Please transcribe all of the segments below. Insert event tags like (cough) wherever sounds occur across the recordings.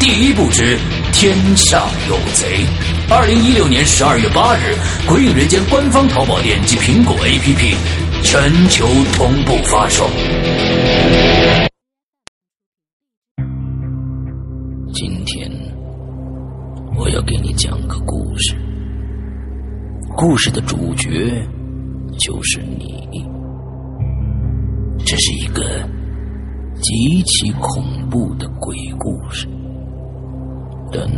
第一部之天下有贼。二零一六年十二月八日，《鬼影人间》官方淘宝店及苹果 APP 全球同步发售。今天我要给你讲个故事，故事的主角就是你。这是一个极其恐怖的鬼故事，但。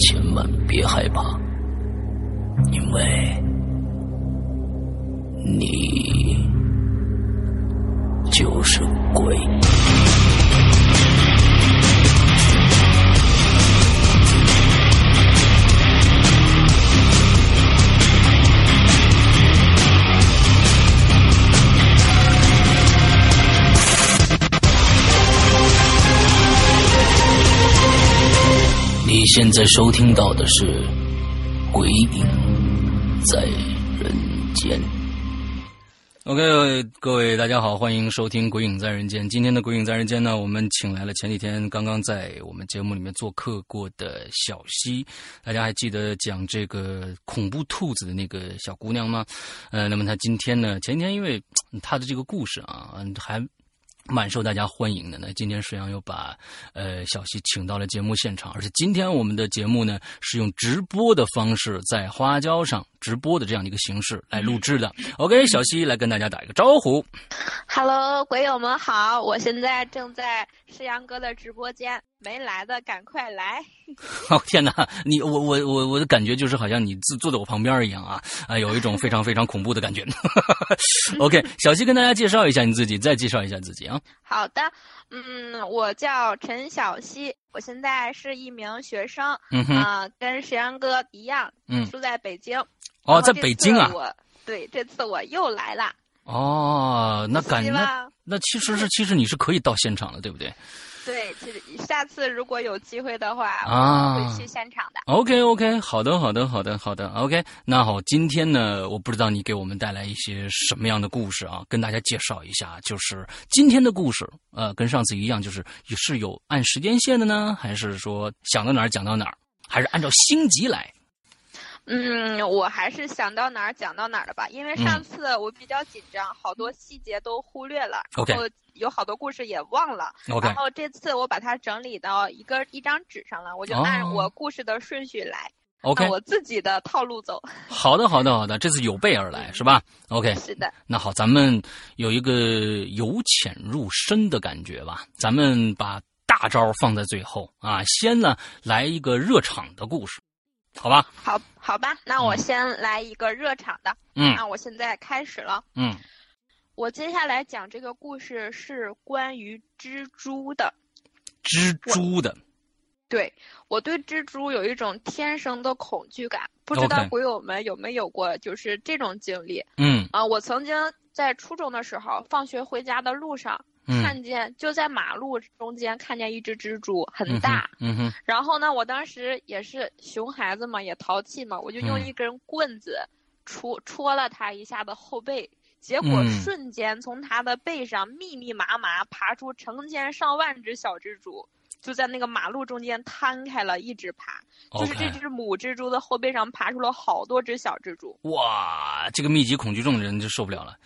千万别害怕，因为你就是鬼。你现在收听到的是《鬼影在人间》。OK，各位大家好，欢迎收听《鬼影在人间》。今天的《鬼影在人间》呢，我们请来了前几天刚刚在我们节目里面做客过的小溪。大家还记得讲这个恐怖兔子的那个小姑娘吗？呃，那么她今天呢，前天因为她的这个故事啊，还。蛮受大家欢迎的呢。今天沈阳又把呃小西请到了节目现场，而且今天我们的节目呢是用直播的方式在花椒上直播的这样的一个形式来录制的。OK，小溪来跟大家打一个招呼。Hello，鬼友们好，我现在正在石阳哥的直播间。没来的赶快来！(laughs) 哦天哪，你我我我我的感觉就是好像你坐坐在我旁边一样啊啊，有一种非常非常恐怖的感觉。(laughs) OK，(laughs) 小溪跟大家介绍一下你自己，再介绍一下自己啊。好的，嗯，我叫陈小溪，我现在是一名学生，嗯哼，跟石阳哥一样，嗯，住在北京。哦，在北京啊。我对，这次我又来了。哦，那感那那其实是其实你是可以到现场的，对不对？对，其实下次如果有机会的话，啊，会去现场的。OK OK，好的好的好的好的 OK。那好，今天呢，我不知道你给我们带来一些什么样的故事啊，跟大家介绍一下。就是今天的故事，呃，跟上次一样，就是是有按时间线的呢，还是说想到哪儿讲到哪儿，还是按照星级来？嗯，我还是想到哪儿讲到哪儿的吧，因为上次我比较紧张，好多细节都忽略了，然后有好多故事也忘了。然后这次我把它整理到一个一张纸上了，我就按我故事的顺序来，OK，我自己的套路走。(laughs) 好的，好的，好的，这次有备而来是吧？OK，是的。那好，咱们有一个由浅入深的感觉吧，咱们把。大招放在最后啊。先呢来一个热场的故事，好吧？好，好吧，那我先来一个热场的。嗯，那我现在开始了。嗯，我接下来讲这个故事是关于蜘蛛的。蜘蛛的。对，我对蜘蛛有一种天生的恐惧感，不知道鬼友们有没有过就是这种经历？嗯啊，我曾经在初中的时候，放学回家的路上，看见就在马路中间看见一只蜘蛛，很大。嗯哼。然后呢，我当时也是熊孩子嘛，也淘气嘛，我就用一根棍子戳戳了它一下的后背，结果瞬间从它的背上密密麻麻爬出成千上万只小蜘蛛。就在那个马路中间摊开了，一直爬，就是这只母蜘蛛的后背上爬出了好多只小蜘蛛。哇，这个密集恐惧症的人就受不了了。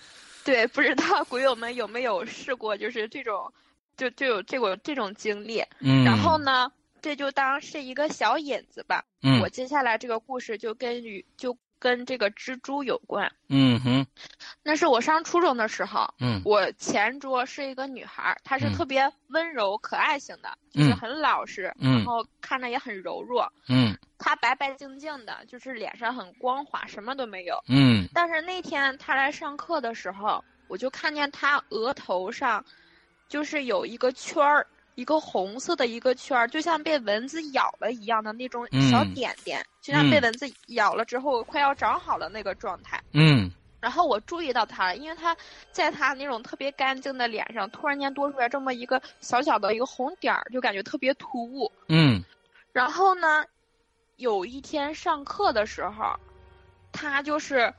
(laughs) 对，不知道鬼友们有没有试过，就是这种，就就有这个这种经历。嗯。然后呢，这就当是一个小引子吧。嗯。我接下来这个故事就跟与就。跟这个蜘蛛有关，嗯哼，那是我上初中的时候，嗯，我前桌是一个女孩，她是特别温柔可爱型的，就是很老实，然后看着也很柔弱，嗯，她白白净净的，就是脸上很光滑，什么都没有，嗯，但是那天她来上课的时候，我就看见她额头上，就是有一个圈儿。一个红色的一个圈儿，就像被蚊子咬了一样的那种小点点，就像被蚊子咬了之后快要长好了那个状态。嗯。然后我注意到它了，因为它在它那种特别干净的脸上，突然间多出来这么一个小小的一个红点儿，就感觉特别突兀。嗯。然后呢，有一天上课的时候，他就是。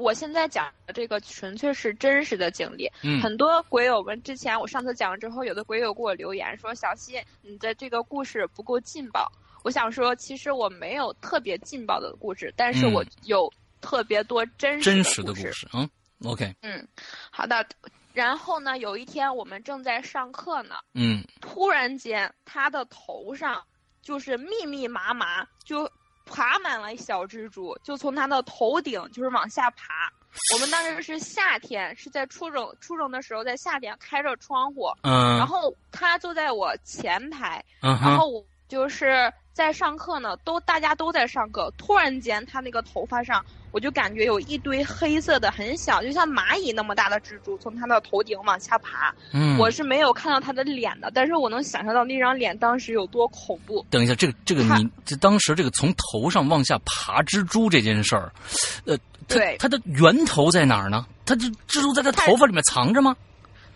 我现在讲的这个纯粹是真实的经历。嗯，很多鬼友们之前我上次讲了之后，有的鬼友给我留言说：“小溪，你的这个故事不够劲爆。”我想说，其实我没有特别劲爆的故事，但是我有特别多真实的故事。嗯，OK。嗯，好的。然后呢，有一天我们正在上课呢，嗯，突然间他的头上就是密密麻麻就。爬满了小蜘蛛，就从他的头顶就是往下爬。我们当时是夏天，是在初中初中的时候，在夏天开着窗户，嗯，然后他坐在我前排，嗯，然后我就是在上课呢，都大家都在上课，突然间他那个头发上。我就感觉有一堆黑色的、很小，就像蚂蚁那么大的蜘蛛从他的头顶往下爬。嗯，我是没有看到他的脸的，但是我能想象到那张脸当时有多恐怖。等一下，这个这个你这当时这个从头上往下爬蜘蛛这件事儿，呃，对，它的源头在哪儿呢？它这蜘蛛在它头发里面藏着吗？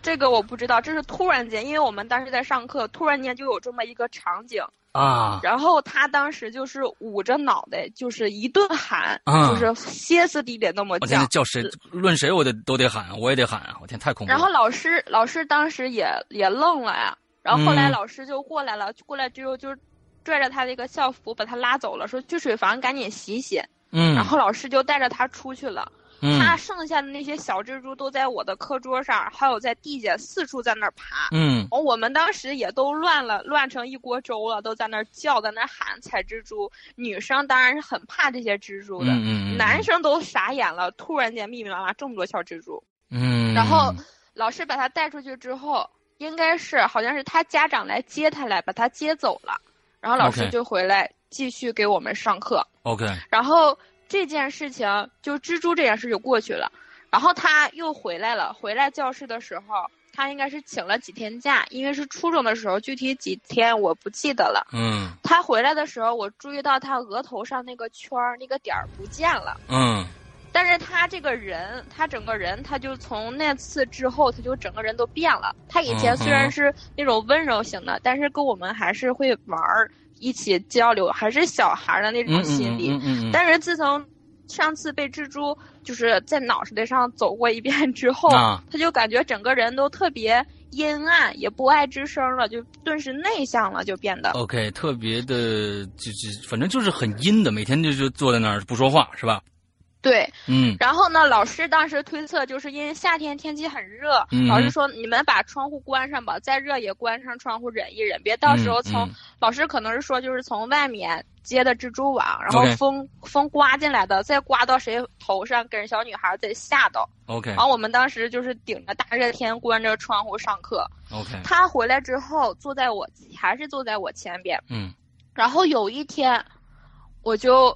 这个我不知道，这是突然间，因为我们当时在上课，突然间就有这么一个场景。啊！然后他当时就是捂着脑袋，就是一顿喊，就是歇斯底里那么叫。叫谁？论谁我得都得喊，我也得喊啊！我天，太恐怖。然后老师老师当时也也愣了呀。然后后来老师就过来了，过来之后就拽着他那个校服把他拉走了，说去水房赶紧洗洗。嗯。然后老师就带着他出去了。他剩下的那些小蜘蛛都在我的课桌上，还有在地下四处在那儿爬。嗯，我们当时也都乱了，乱成一锅粥了，都在那儿叫，在那儿喊踩蜘蛛。女生当然是很怕这些蜘蛛的，男生都傻眼了。突然间密密麻麻这么多小蜘蛛，嗯，然后老师把他带出去之后，应该是好像是他家长来接他来把他接走了，然后老师就回来继续给我们上课。OK，然后。这件事情就蜘蛛这件事就过去了，然后他又回来了。回来教室的时候，他应该是请了几天假，因为是初中的时候，具体几天我不记得了。嗯。他回来的时候，我注意到他额头上那个圈儿、那个点儿不见了。嗯。但是他这个人，他整个人，他就从那次之后，他就整个人都变了。他以前虽然是那种温柔型的，但是跟我们还是会玩儿。一起交流，还是小孩的那种心理。但是自从上次被蜘蛛就是在脑袋上走过一遍之后，他就感觉整个人都特别阴暗，也不爱吱声了，就顿时内向了，就变得。OK，特别的，就就反正就是很阴的，每天就就坐在那儿不说话，是吧？对，嗯。然后呢，老师当时推测，就是因为夏天天气很热，嗯。老师说你们把窗户关上吧，再热也关上窗户忍一忍，别到时候从、嗯嗯。老师可能是说就是从外面接的蜘蛛网，然后风风刮进来的，再刮到谁头上，给人小女孩再吓到。，OK。然后我们当时就是顶着大热天关着窗户上课。OK，他回来之后坐在我还是坐在我前边，嗯。然后有一天，我就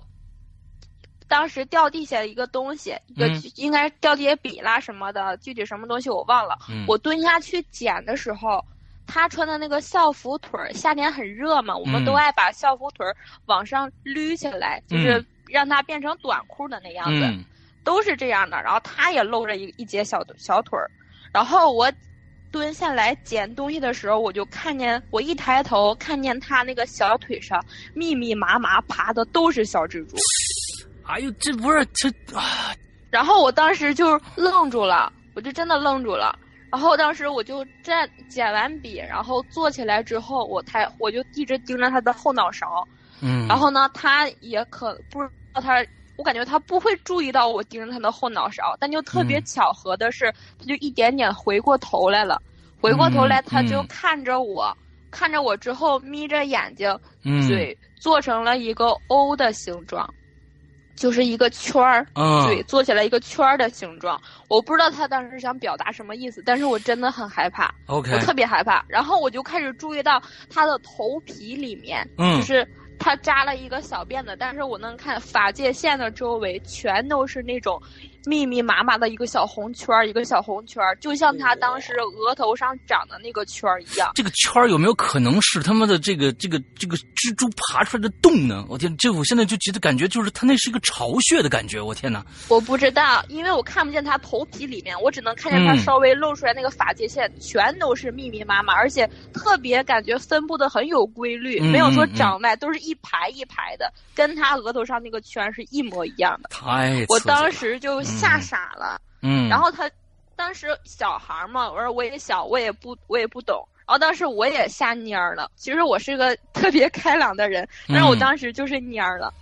当时掉地下一个东西，一个嗯应该掉地下笔啦什么的，具体什么东西我忘了。嗯，我蹲下去捡的时候，他穿的那个校服腿儿，夏天很热嘛，我们嗯都爱把校服腿儿往上捋起来，就是让它变成短裤的那样子，嗯都是这样的。然后他也露着一一截小小腿儿，然后我。蹲下来捡东西的时候，我就看见，我一抬头看见他那个小腿上密密麻麻爬的都是小蜘蛛，哎呦，这不是这啊，然后我当时就愣住了，我就真的愣住了。然后当时我就站捡完笔，然后坐起来之后，我才我就一直盯着他的后脑勺。嗯，然后呢，他也可不知道他，我感觉他不会注意到我盯着他的后脑勺，但就特别嗯巧合的是，他就一点点回过头来了。回过头来，嗯他就嗯看着我，看着我之后眯着眼睛，嗯嘴做成了一个 O 的形状，就是一个圈儿。嗯嘴做起来一个圈儿的形状，我不知道他当时想表达什么意思，但是我真的很害怕，OK，我特别害怕。然后我就开始注意到他的头皮里面，嗯就是他扎了一个小辫子，但是我能看发界线的周围全都是那种密密麻麻的一个小红圈儿，一个小红圈儿，就像他当时额头上长的那个圈儿一样。这个圈儿有没有可能是他妈的这个这个这个蜘蛛爬出来的洞呢？我天，这我现在就觉得感觉就是他那是一个巢穴的感觉，我天哪！我不知道，因为我看不见他头皮里面，我只能看见他嗯稍微露出来那个发际线，全都是密密麻麻，而且特别感觉分布的很有规律，嗯没有说长外，都是一排一排的，跟他额头上那个圈是一模一样的。太我当时就吓傻了，嗯，然后他当时小孩嘛，我说我也小，我也不我也不懂。然后当时我也吓蔫儿了。其实我是个 (laughs) 特别开朗的人，但是我嗯当时就是蔫儿了。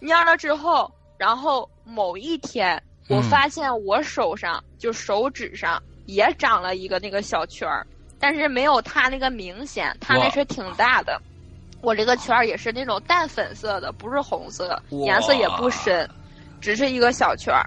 蔫儿了之后，然后某一天，我嗯发现我手上、就手指上也长了一个那个小圈儿，但是没有他那个明显，他那是挺大的。我这个圈儿也是那种淡粉色的，不是红色，颜色也不深，只是一个小圈儿。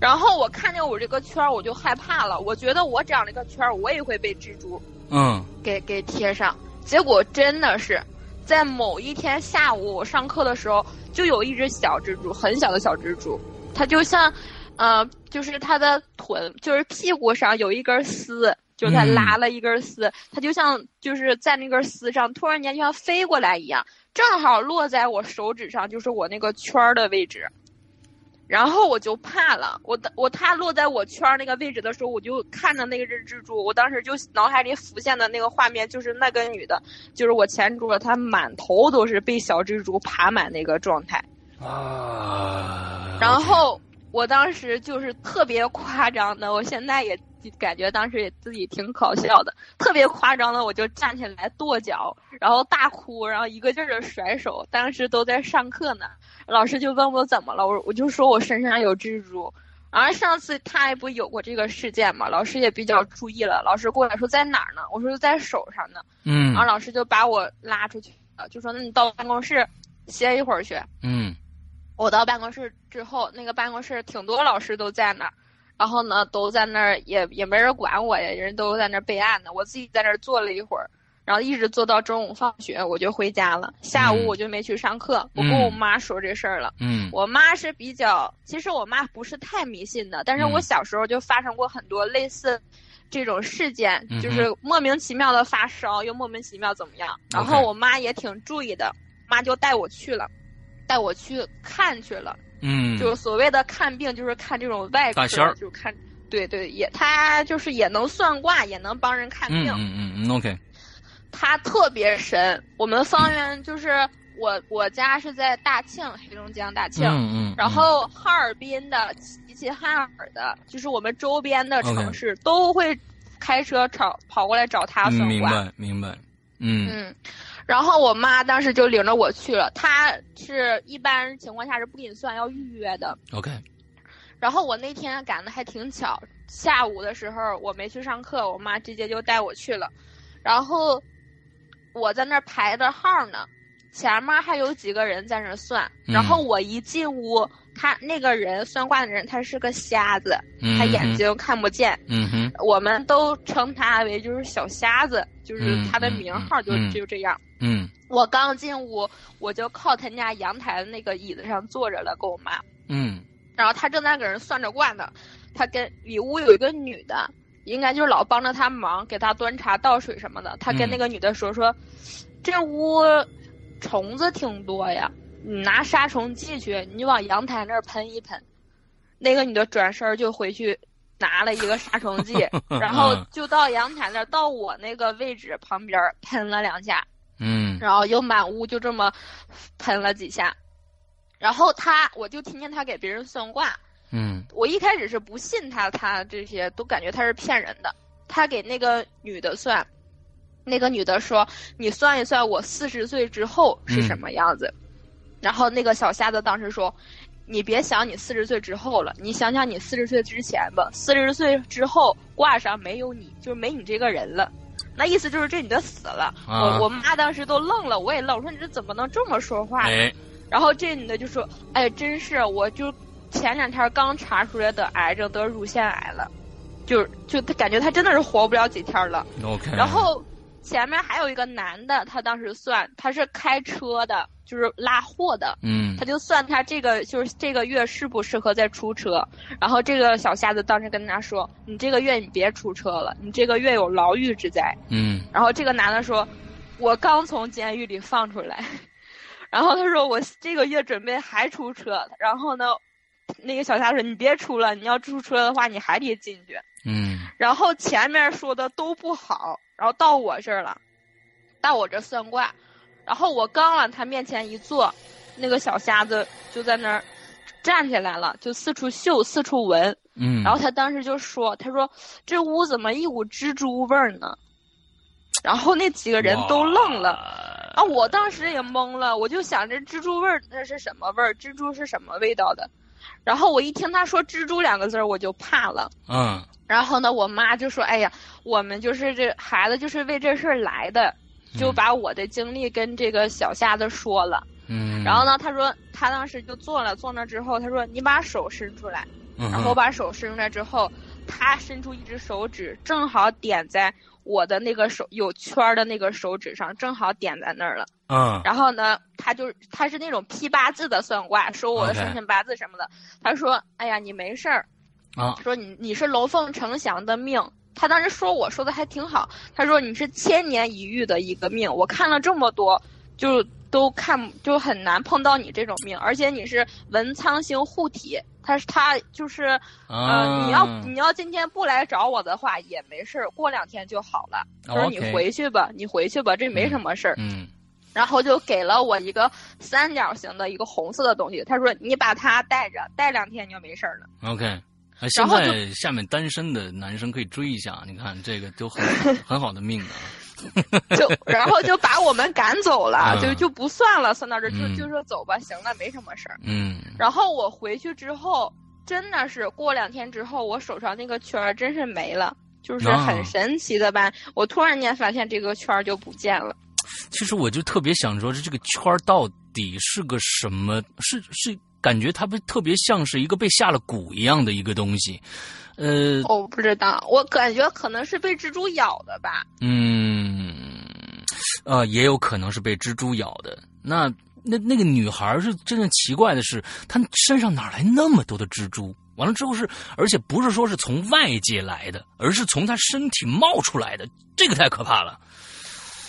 然后我看见我这个圈儿，我就害怕了。我觉得我长了一个圈儿，我也会被蜘蛛嗯给给贴上。结果真的是，在某一天下午我上课的时候，就有一只小蜘蛛，很小的小蜘蛛，它就像，呃，就是它的臀，就是屁股上有一根丝，就是它嗯拉了一根丝，它就像就是在那根丝上突然间就像飞过来一样，正好落在我手指上，就是我那个圈儿的位置。然后我就怕了，我的我它落在我圈儿那个位置的时候，我就看着那个只蜘蛛，我当时就脑海里浮现的那个画面就是那个女的，就是我前桌，她满头都是被小蜘蛛爬满那个状态。啊，然后我当时就是特别夸张的，我现在也感觉当时也自己挺搞笑的，特别夸张的，我就站起来跺脚，然后大哭，然后一个劲儿的甩手。当时都在上课呢，老师就问我怎么了，我我就说我身上有蜘蛛。然后上次他也不有过这个事件嘛，老师也比较注意了，老师过来说在哪儿呢？我说在手上呢，嗯然后老师就把我拉出去了，就说那你到办公室歇一会儿去。嗯我到办公室之后，那个办公室挺多老师都在那儿，然后呢都在那儿也也没人管我呀，人都在那儿备案呢。我自己在那儿坐了一会儿，然后一直坐到中午放学，我就回家了。下午嗯我就没去上课，我跟我妈说这事儿了。嗯我妈是比较，其实我妈不是太迷信的，但是我嗯小时候就发生过很多类似这种事件，嗯就是莫名其妙的发烧，又莫名其妙怎么样。然后我妈也挺注意的，妈就带我去了，带我去看去了。嗯，就是所谓的看病，就是看这种外科，大仙儿就看，对对，也他就是也能算卦，也能帮人看病。嗯嗯嗯嗯，OK，他特别神。我们方圆就是我我家是在大庆，黑龙江大庆。嗯嗯，然后哈尔滨的、齐齐哈尔的，就是我们周边的城市都会开车跑跑过来找他嗯算卦。明白明白，嗯嗯，然后我妈当时就领着我去了。她是一般情况下是不给你算，要预约的。，OK，然后我那天赶的还挺巧，下午的时候我没去上课，我妈直接就带我去了。然后我在那儿排着号呢，前面还有几个人在那儿算。然后我一进屋，他那个人算卦的人他是个瞎子，他眼睛看不见。嗯哼，我们都称他为就是小瞎子，就是他的名号就就这样。嗯，我刚进屋，我就靠他家阳台的那个椅子上坐着了，跟我妈。嗯。然后他正在给人算着卦呢，他跟里屋有一个女的，应该就是老帮着他忙，给他端茶倒水什么的。他跟那个女的说说，这屋虫子挺多呀，你拿杀虫剂去，你往阳台那儿喷一喷。那个女的转身就回去拿了一个杀虫剂，(laughs) 然后就到阳台那儿，到我那个位置旁边喷了两下，嗯，然后又满屋就这么喷了几下。然后他，我就听见他给别人算卦。嗯，我一开始是不信他，他这些都感觉他是骗人的。他给那个女的算，那个女的说：“你算一算我四十岁之后是什么样子。”然后那个小瞎子当时说：“你别想你四十岁之后了，你想想你四十岁之前吧。四十岁之后挂上没有你，就是没你这个人了。那意思就是这女的死了。我我妈当时都愣了，我也愣，我说你这怎么能这么说话呢？然后这女的就说：“哎，真是，我就前两天刚查出来得癌症，得乳腺癌了，就就她感觉她真的是活不了几天了。”然后前面还有一个男的，他当时算他是开车的，就是拉货的，嗯，他就算他这个就是这个月适不适合再出车。然后这个小瞎子当时跟他说：“你这个月你别出车了，你这个月有牢狱之灾。”嗯。然后这个男的说：“我刚从监狱里放出来。(laughs) ”然后他说我这个月准备还出车，然后呢，那个小瞎说你别出了，你要出车的话你还得进去。嗯。然后前面说的都不好，然后到我这儿了，到我这算卦，然后我刚往他面前一坐，那个小瞎子就在那儿站起来了，就四处嗅四处闻。嗯。然后他当时就说：“他说这屋怎么一股蜘蛛味儿呢？”然后那几个人都愣了。啊！我当时也懵了，我就想这蜘蛛味儿那是什么味儿？蜘蛛是什么味道的？然后我一听他说“蜘蛛”两个字儿，我就怕了。嗯。然后呢，我妈就说：“哎呀，我们就是这孩子就是为这事儿来的，就把我的经历跟这个小瞎子说了。”嗯。然后呢，他说他当时就坐了，坐那之后，他说：“你把手伸出来。”嗯。然后我把手伸出来之后，他伸出一只手指，正好点在。我的那个手有圈的那个手指上，正好点在那儿了。嗯。然后呢，他就他是那种批八字的算卦，说我的生辰八字什么的。他说：“哎呀，你没事儿。”啊。说你你是龙凤呈祥的命。他当时说我说的还挺好。他说你是千年一遇的一个命。我看了这么多，就都看就很难碰到你这种命，而且你是文昌星护体。他是他就是，嗯，你要你要今天不来找我的话也没事儿，过两天就好了。他说你回去吧，你回去吧，这没什么事儿。嗯，然后就给了我一个三角形的一个红色的东西。他说你把它带着，带两天就没事儿了。OK，现在下面单身的男生可以追一下，你看这个都很 (laughs) 很好的命啊。就 (laughs) 然后就把我们赶走了，就就不算了，算到这就就说走吧，行了，没什么事儿。嗯。然后我回去之后，真的是过两天之后，我手上那个圈儿真是没了，就是很神奇的吧？我突然间发现这个圈儿就不见了。其实我就特别想说，这这个圈儿到底是个什么？是是感觉它不特别像是一个被下了蛊一样的一个东西。呃，我不知道，我感觉可能是被蜘蛛咬的吧。嗯，呃，也有可能是被蜘蛛咬的。那那那个女孩是真正奇怪的是，她身上哪来那么多的蜘蛛？完了之后是，而且不是说是从外界来的，而是从她身体冒出来的，这个太可怕了。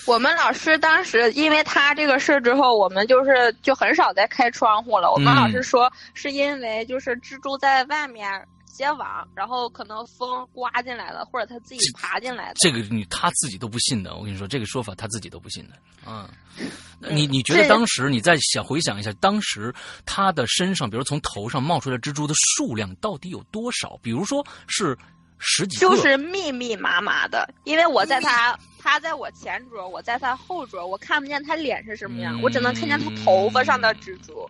我们老师当时因为他这个事之后，我们就是就很少再开窗户了。我们老师说，是因为就是蜘蛛在外面。结网，然后可能风刮进来了，或者他自己爬进来的。这个你他自己都不信的，我跟你说，这个说法他自己都不信的。嗯，你你觉得当时你再想回想一下，当时他的身上，比如从头上冒出来蜘蛛的数量到底有多少？比如说是十几个，就是密密麻麻的。因为我在他，他在我前桌，我在他后桌，我看不见他脸是什么样，我只能看见他头发上的蜘蛛。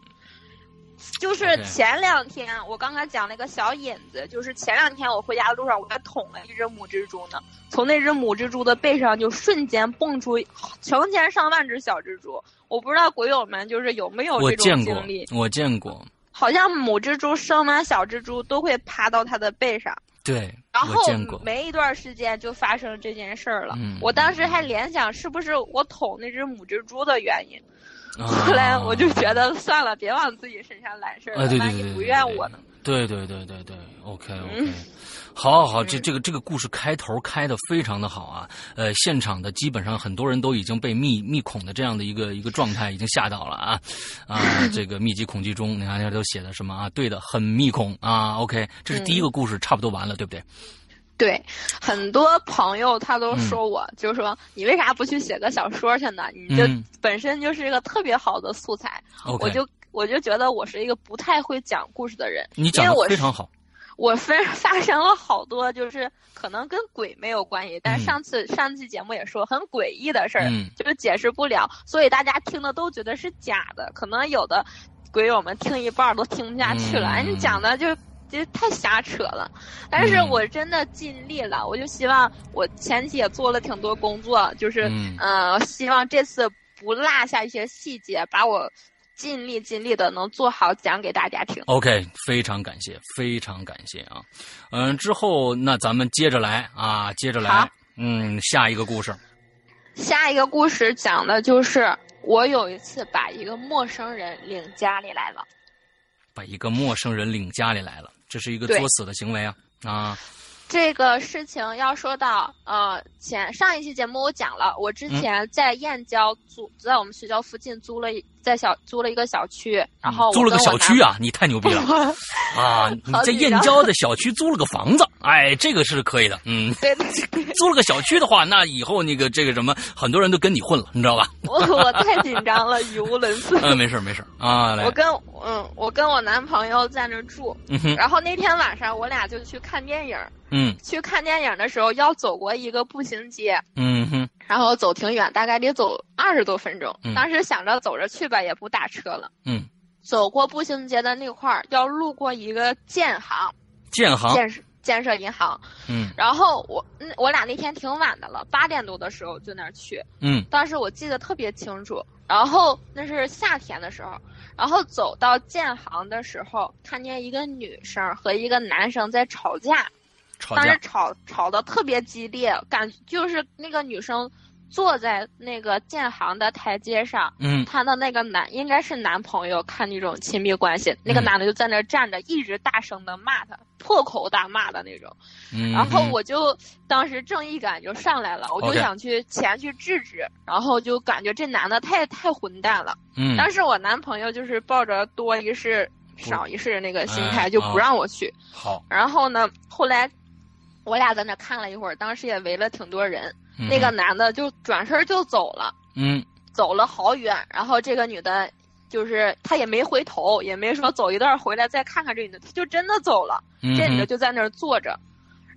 就是前两天我刚刚讲那个小引子，就是前两天我回家的路上，我还捅了一只母蜘蛛呢。从那只母蜘蛛的背上就瞬间蹦出成千上万只小蜘蛛。我不知道鬼友们就是有没有这种经历？我见过，好像母蜘蛛生完小蜘蛛都会爬到它的背上。对，然后没一段时间就发生这件事儿了。嗯，我当时还联想是不是我捅那只母蜘蛛的原因。(laughs) 后来我就觉得算了，别往自己身上揽事儿了，万一不怨我呢？对对对对对，OK OK，好，(laughs) 好，好，这这个这个故事开头开的非常的好啊。呃，现场的基本上很多人都已经被密密恐的这样的一个一个状态已经吓到了啊啊！(laughs) 这个密集恐惧中，你看这都写的什么啊？对的，很密恐啊。OK，这是第一个故事，差不多完了，对不对？对，很多朋友他都说我，就是说你为啥不去写个小说去呢？你就本身就是一个特别好的素材，我就我就觉得我是一个不太会讲故事的人。你讲的非常好。我分发生了好多，就是可能跟鬼没有关系，但上次上期节目也说很诡异的事儿，就是解释不了，所以大家听的都觉得是假的。可能有的鬼友们听一半都听不下去了，哎，你讲的就。就太瞎扯了，但是我真的尽力了。我就希望我前期也做了挺多工作，就是嗯，希望这次不落下一些细节，把我尽力尽力的能做好讲给大家听。OK，非常感谢，非常感谢啊。嗯，之后那咱们接着来啊，接着来。嗯，下一个故事。下一个故事讲的就是我有一次把一个陌生人领家里来了，把一个陌生人领家里来了。这是一个作死的行为啊！啊，这个事情要说到呃，前上一期节目我讲了，我之前在燕郊租，在我们学校附近租了。在小租了一个小区，然后租了个小区啊！你太牛逼了 (laughs) 啊！你在燕郊的小区租了个房子，哎，这个是可以的。嗯，对，(laughs) 租了个小区的话，那以后那个这个什么，很多人都跟你混了，你知道吧？我 (laughs) 我太紧张了，语无伦次。嗯，没事没事啊。我跟嗯，我跟我男朋友在那住，然后那天晚上我俩就去看电影。嗯，去看电影的时候要走过一个步行街。嗯哼。然后走挺远，大概得走二十多分钟。当时想着走着去吧，也不打车了。嗯，走过步行街的那块儿，要路过一个建行，建行建设建设银行。嗯，然后我我俩那天挺晚的了，八点多的时候就那儿去。嗯，当时我记得特别清楚。然后那是夏天的时候，然后走到建行的时候，看见一个女生和一个男生在吵架。当时吵吵的特别激烈，感就是那个女生坐在那个建行的台阶上，嗯，她的那个男应该是男朋友，看那种亲密关系，那个男的就在那站着，一直大声的骂她，破口大骂的那种。嗯，然后我就当时正义感就上来了，我就想去前去制止，然后就感觉这男的太太混蛋了。嗯，但是我男朋友就是抱着多一事少一事那个心态，就不让我去。好，然后呢，后来。我俩在那看了一会儿，当时也围了挺多人。那个男的就转身就走了，嗯，走了好远。然后这个女的，就是她也没回头，也没说走一段回来再看看这女的，她就真的走了。这女的就在那儿坐着，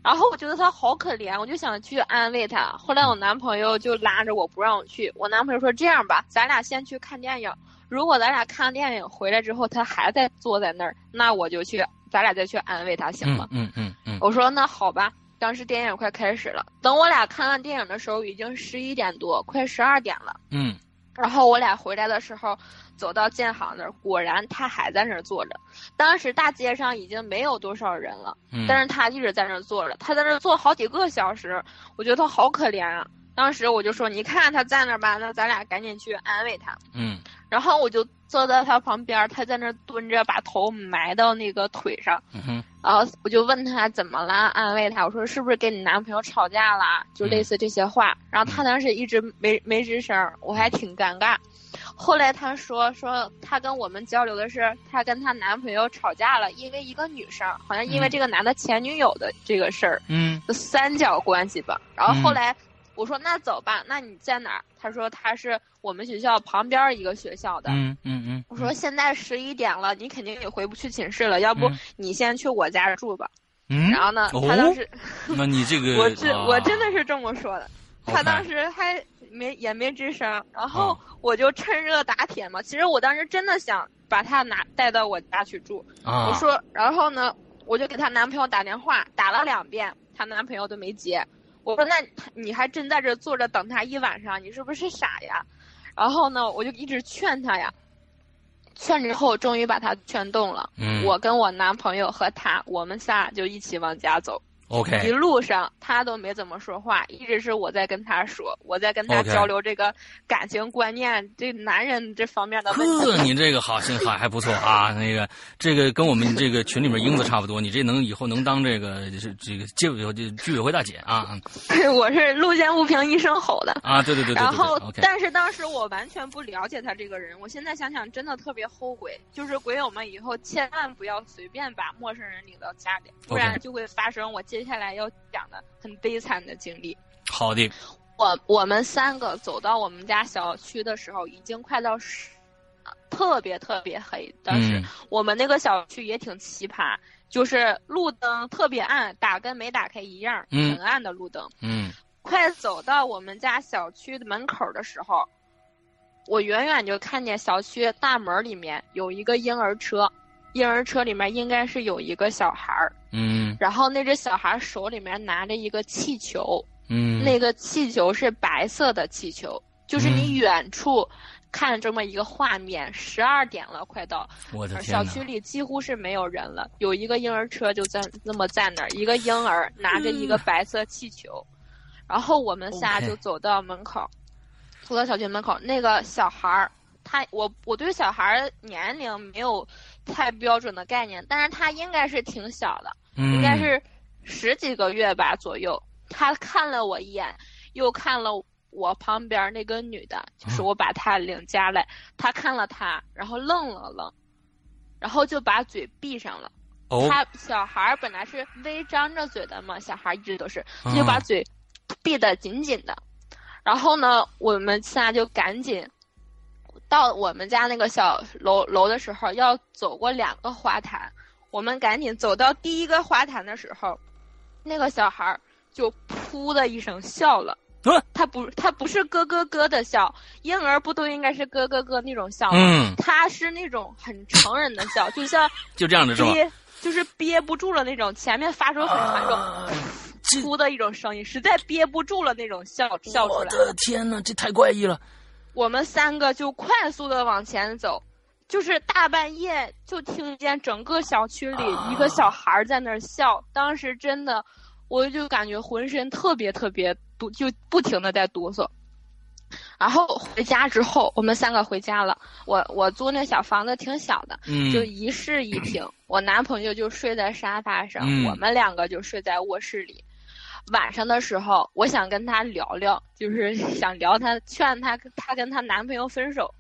然后我觉得她好可怜，我就想去安慰她。后来我男朋友就拉着我不让我去，我男朋友说这样吧，咱俩先去看电影。如果咱俩看电影回来之后，他还在坐在那儿，那我就去。咱俩再去安慰他行吗？嗯嗯嗯。我说那好吧。当时电影快开始了，等我俩看完电影的时候，已经十一点多，快十二点了。嗯。然后我俩回来的时候，走到建行那儿，果然他还在那儿坐着。当时大街上已经没有多少人了，但是他一直在那儿坐着。他在那儿坐好几个小时，我觉得他好可怜啊。当时我就说：“你看他在那儿吧，那咱俩赶紧去安慰他。”嗯。然后我就坐在他旁边，他在那儿蹲着，把头埋到那个腿上。嗯然后我就问他怎么了，安慰他，我说是不是跟你男朋友吵架了？就类似这些话。然后他当时一直没没吱声，我还挺尴尬。后来他说说他跟我们交流的是，他跟他男朋友吵架了，因为一个女生，好像因为这个男的前女友的这个事儿。嗯。三角关系吧。然后后来。我说那走吧，那你在哪儿？他说他是我们学校旁边一个学校的。嗯嗯嗯。我说现在十一点了，你肯定也回不去寝室了，要不你先去我家住吧。嗯。然后呢，他当时，那你这个，(laughs) 我真我真的是这么说的。他当时还没也没吱声，然后我就趁热打铁嘛。其实我当时真的想把他拿带到我家去住，啊我说，然后呢，我就给她男朋友打电话，打了两遍，她男朋友都没接。我说，那你还真在这坐着等他一晚上，你是不是傻呀？然后呢，我就一直劝他呀，劝之后终于把他劝动了。嗯，我跟我男朋友和他，我们仨就一起往家走。OK，一路上他都没怎么说话，一直是我在跟他说，我在跟他交流这个感情观念，这男人这方面的。呵，(laughs) 你这个好心好还不错啊，那个这个跟我们这个群里面英子差不多，你这能以后能当这个是这个居委居委会大姐啊。(laughs) 我是路见不平一声吼的啊，对对对对。然后，但是当时我完全不了解他这个人，我现在想想真的特别后悔，就是鬼友们以后千万不要随便把陌生人领到家里，不然就会发生我接下来要讲的很悲惨的经历。好的，我我们三个走到我们家小区的时候，已经快到十，特别特别黑。当时我们那个小区也挺奇葩，就是路灯特别暗，打跟没打开一样，很暗的路灯。嗯，快走到我们家小区的门口的时候，我远远就看见小区大门里面有一个婴儿车。婴儿车里面应该是有一个小孩儿，嗯，然后那只小孩手里面拿着一个气球，嗯，那个气球是白色的气球，就是你远处看这么一个画面，十二点了，快到，我的天小区里几乎是没有人了，有一个婴儿车就在那么在那儿，一个婴儿拿着一个白色气球，然后我们仨就走到门口，走到小区门口，那个小孩儿。他我我对小孩年龄没有太标准的概念，但是他应该是挺小的，应该是十几个月吧左右。他看了我一眼，又看了我旁边那个女的，就是我把她领家来，他看了她，然后愣了愣，然后就把嘴闭上了。他小孩本来是微张着嘴的嘛，小孩一直都是，他就把嘴闭得紧紧的。然后呢，我们仨就赶紧。到我们家那个小楼楼的时候，要走过两个花坛，我们赶紧走到第一个花坛的时候，那个小孩就噗的一声笑了。他不，他不是咯咯咯的笑，婴儿不都应该是咯咯咯那种笑吗？嗯，他是那种很成人的笑，(laughs) 就像就这样的是吧？憋，就是憋不住了那种，前面发出很那种噗的一种声音，实在憋不住了那种笑笑出来。我的天哪，这太怪异了。我们三个就快速的往前走，就是大半夜就听见整个小区里一个小孩在那儿笑，当时真的，我就感觉浑身特别特别哆，就不停的在哆嗦。然后回家之后，我们三个回家了。我我租那小房子挺小的，就一室一厅。我男朋友就睡在沙发上，我们两个就睡在卧室里。晚上的时候，我想跟他聊聊，就是 (laughs) 想聊他，劝他，他跟他男朋友分手。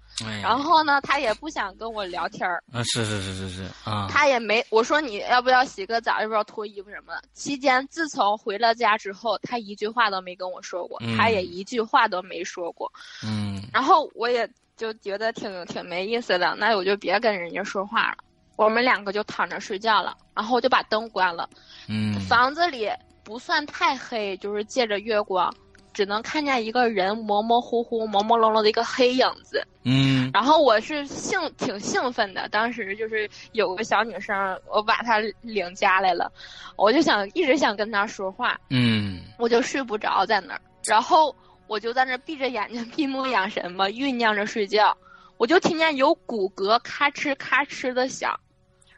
然后呢，他也不想跟我聊天儿。啊，是是是是是啊。他也没我说你要不要洗个澡，要不要脱衣服什么的。期间，自从回了家之后，他一句话都没跟我说过，他也一句话都没说过。嗯。然后我也就觉得挺挺没意思的，那我就别跟人家说话了。我们两个就躺着睡觉了，然后我就把灯关了。嗯。房子里。不算太黑，就是借着月光，只能看见一个人模模糊糊、朦朦胧胧的一个黑影子。嗯，然后我是兴挺兴奋的，当时就是有个小女生，我把她领家来了，我就想一直想跟她说话。嗯，我就睡不着在那儿，然后我就在那闭着眼睛闭目养神嘛，酝酿着睡觉，我就听见有骨骼咔哧咔哧的响，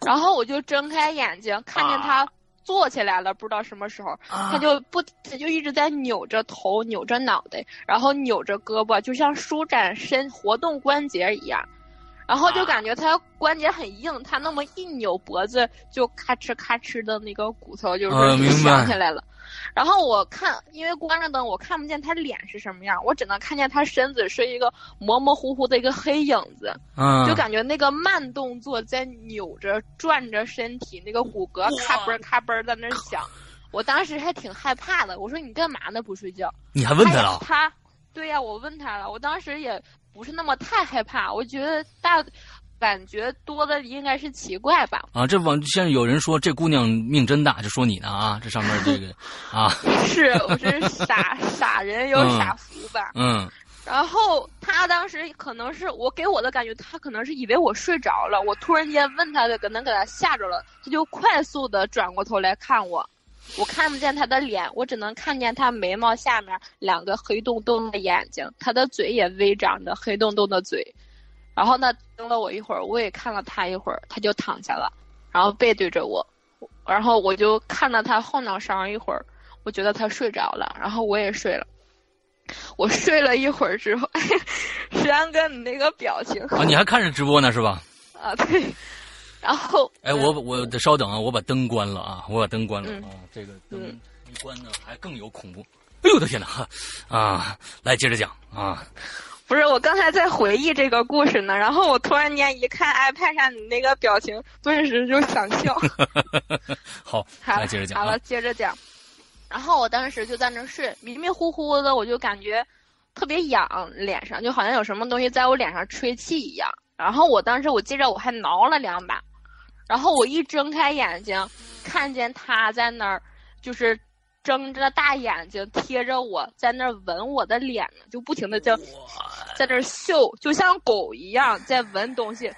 然后我就睁开眼睛，看见他。坐起来了，不知道什么时候，他就不，他就一直在扭着头、扭着脑袋，然后扭着胳膊，就像舒展身、活动关节一样，然后就感觉他关节很硬，他那么一扭脖子，就咔哧咔哧的那个骨头就是响起来了。然后我看，因为关着灯，我看不见他脸是什么样，我只能看见他身子是一个模模糊糊的一个黑影子，就感觉那个慢动作在扭着转着身体，那个骨骼咔嘣咔嘣在那响。我当时还挺害怕的，我说你干嘛呢？不睡觉？你还问他了？他，对呀，我问他了。我当时也不是那么太害怕，我觉得大。感觉多的应该是奇怪吧？啊，这网现在有人说这姑娘命真大，就说你呢啊，这上面这个 (laughs) 啊，是我是傻 (laughs) 傻人有傻福吧？嗯。然后他当时可能是我给我的感觉，他可能是以为我睡着了。我突然间问他的，可能给他吓着了，他就快速的转过头来看我。我看不见他的脸，我只能看见他眉毛下面两个黑洞洞的眼睛，他的嘴也微张着，黑洞洞的嘴。然后呢，等了我一会儿，我也看了他一会儿，他就躺下了，然后背对着我，然后我就看了他后脑勺一会儿，我觉得他睡着了，然后我也睡了。我睡了一会儿之后，(laughs) 石安哥，你那个表情啊，你还看着直播呢是吧？啊，对。(laughs) 然后，哎，我我稍等啊，我把灯关了啊，我把灯关了啊，这个灯一关呢，还更有恐怖。哎呦我的天哪！啊，来接着讲啊。不是，我刚才在回忆这个故事呢，然后我突然间一看 iPad 上你那个表情，顿时就想笑。(laughs) 好，来接着讲。好了，接着讲。然后我当时就在那睡，迷迷糊糊的，我就感觉特别痒，脸上就好像有什么东西在我脸上吹气一样。然后我当时我记着我还挠了两把，然后我一睁开眼睛，看见他在那儿，就是睁着大眼睛贴着我在那儿闻我的脸呢，就不停的在在那儿嗅，就像狗一样在闻东西，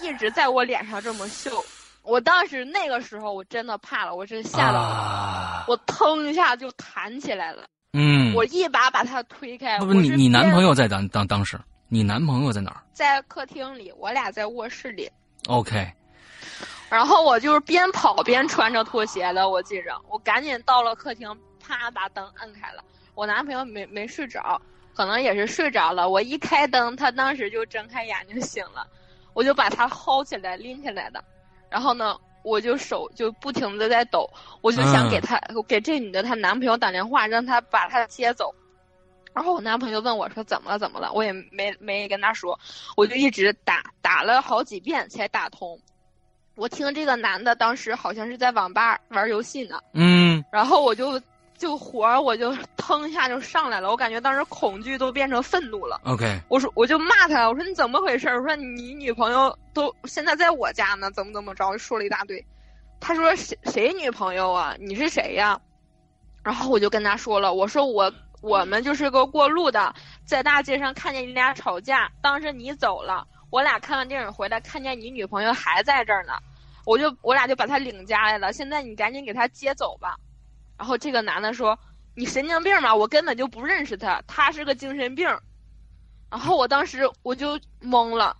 一直在我脸上这么嗅。我当时那个时候我真的怕了，我真吓到了，我腾一下就弹起来了。嗯，我一把把他推开。不不，你你男朋友在当当当时，你男朋友在哪儿？在客厅里，我俩在卧室里。OK。然后我就是边跑边穿着拖鞋的，我记着，我赶紧到了客厅，啪把灯摁开了。我男朋友没没睡着，可能也是睡着了。我一开灯，他当时就睁开眼睛醒了，我就把他薅起来拎起来的。然后呢，我就手就不停的在抖，我就想给他给这女的她男朋友打电话，让他把她接走。然后我男朋友问我说怎么了怎么了，我也没没跟他说，我就一直打打了好几遍才打通。我听这个男的当时好像是在网吧玩游戏呢，嗯，然后我就。就火，我就腾一下就上来了。我感觉当时恐惧都变成愤怒了。OK，我说我就骂他，我说你怎么回事？我说你女朋友都现在在我家呢，怎么怎么着？说了一大堆。他说谁谁女朋友啊？你是谁呀？然后我就跟他说了，我说我我们就是个过路的，在大街上看见你俩吵架，当时你走了，我俩看完电影回来，看见你女朋友还在这儿呢，我就我俩就把她领家来了。现在你赶紧给她接走吧。然后这个男的说：“你神经病吗？我根本就不认识他，他是个精神病。”然后我当时我就懵了。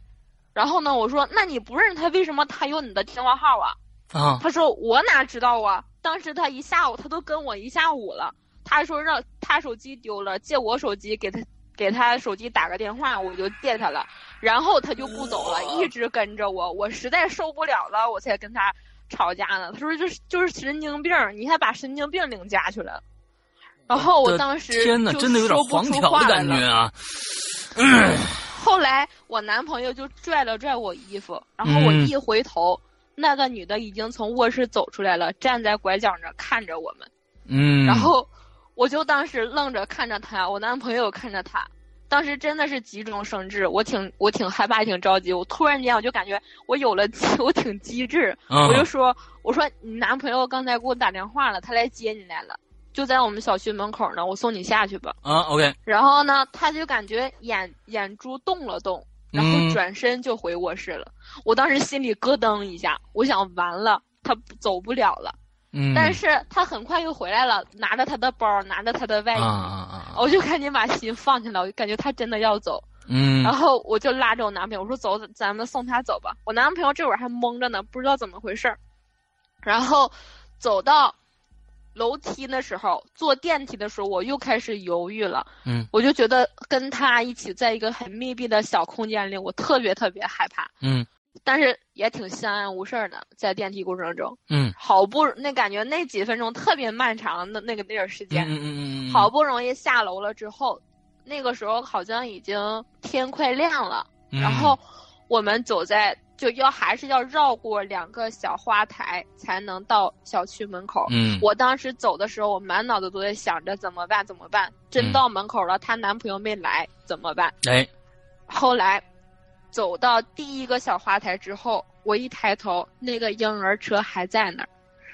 然后呢，我说：“那你不认识他，为什么他有你的电话号啊？”啊，他说：“我哪知道啊？当时他一下午，他都跟我一下午了。他说让他手机丢了，借我手机给他给他手机打个电话，我就借他了。然后他就不走了，一直跟着我。我实在受不了了，我才跟他。”吵架呢？他说就是就是神经病，你还把神经病领家去了。然后我当时天呐，真的有点黄条的感觉啊。后来我男朋友就拽了拽我衣服，然后我一回头，那个女的已经从卧室走出来了，站在拐角那看着我们。嗯。然后我就当时愣着看着他，我男朋友看着他。当时真的是急中生智，我挺我挺害怕，挺着急。我突然间我就感觉我有了，(laughs) 我挺机智。我就说：“我说你男朋友刚才给我打电话了，他来接你来了，就在我们小区门口呢。我送你下去吧。”啊，OK。然后呢，他就感觉眼眼珠动了动，然后转身就回卧室了。我当时心里咯噔一下，我想完了，他走不了了。但是他很快又回来了，拿着他的包，拿着他的外衣，我就赶紧把心放下了。我就感觉他真的要走，嗯，然后我就拉着我男朋友，我说走，咱们送他走吧。我男朋友这会儿还懵着呢，不知道怎么回事儿。然后走到楼梯的时候，坐电梯的时候，我又开始犹豫了，嗯，我就觉得跟他一起在一个很密闭的小空间里，我特别特别害怕，嗯。但是也挺相安无事的，在电梯过程中，嗯，好不那感觉那几分钟特别漫长的那个那点时间，嗯嗯嗯好不容易下楼了之后，那个时候好像已经天快亮了，然后我们走在就要还是要绕过两个小花台才能到小区门口，嗯，我当时走的时候，我满脑子都在想着怎么办怎么办，真到门口了，她男朋友没来怎么办？哎，后来。走到第一个小花台之后，我一抬头，那个婴儿车还在那儿。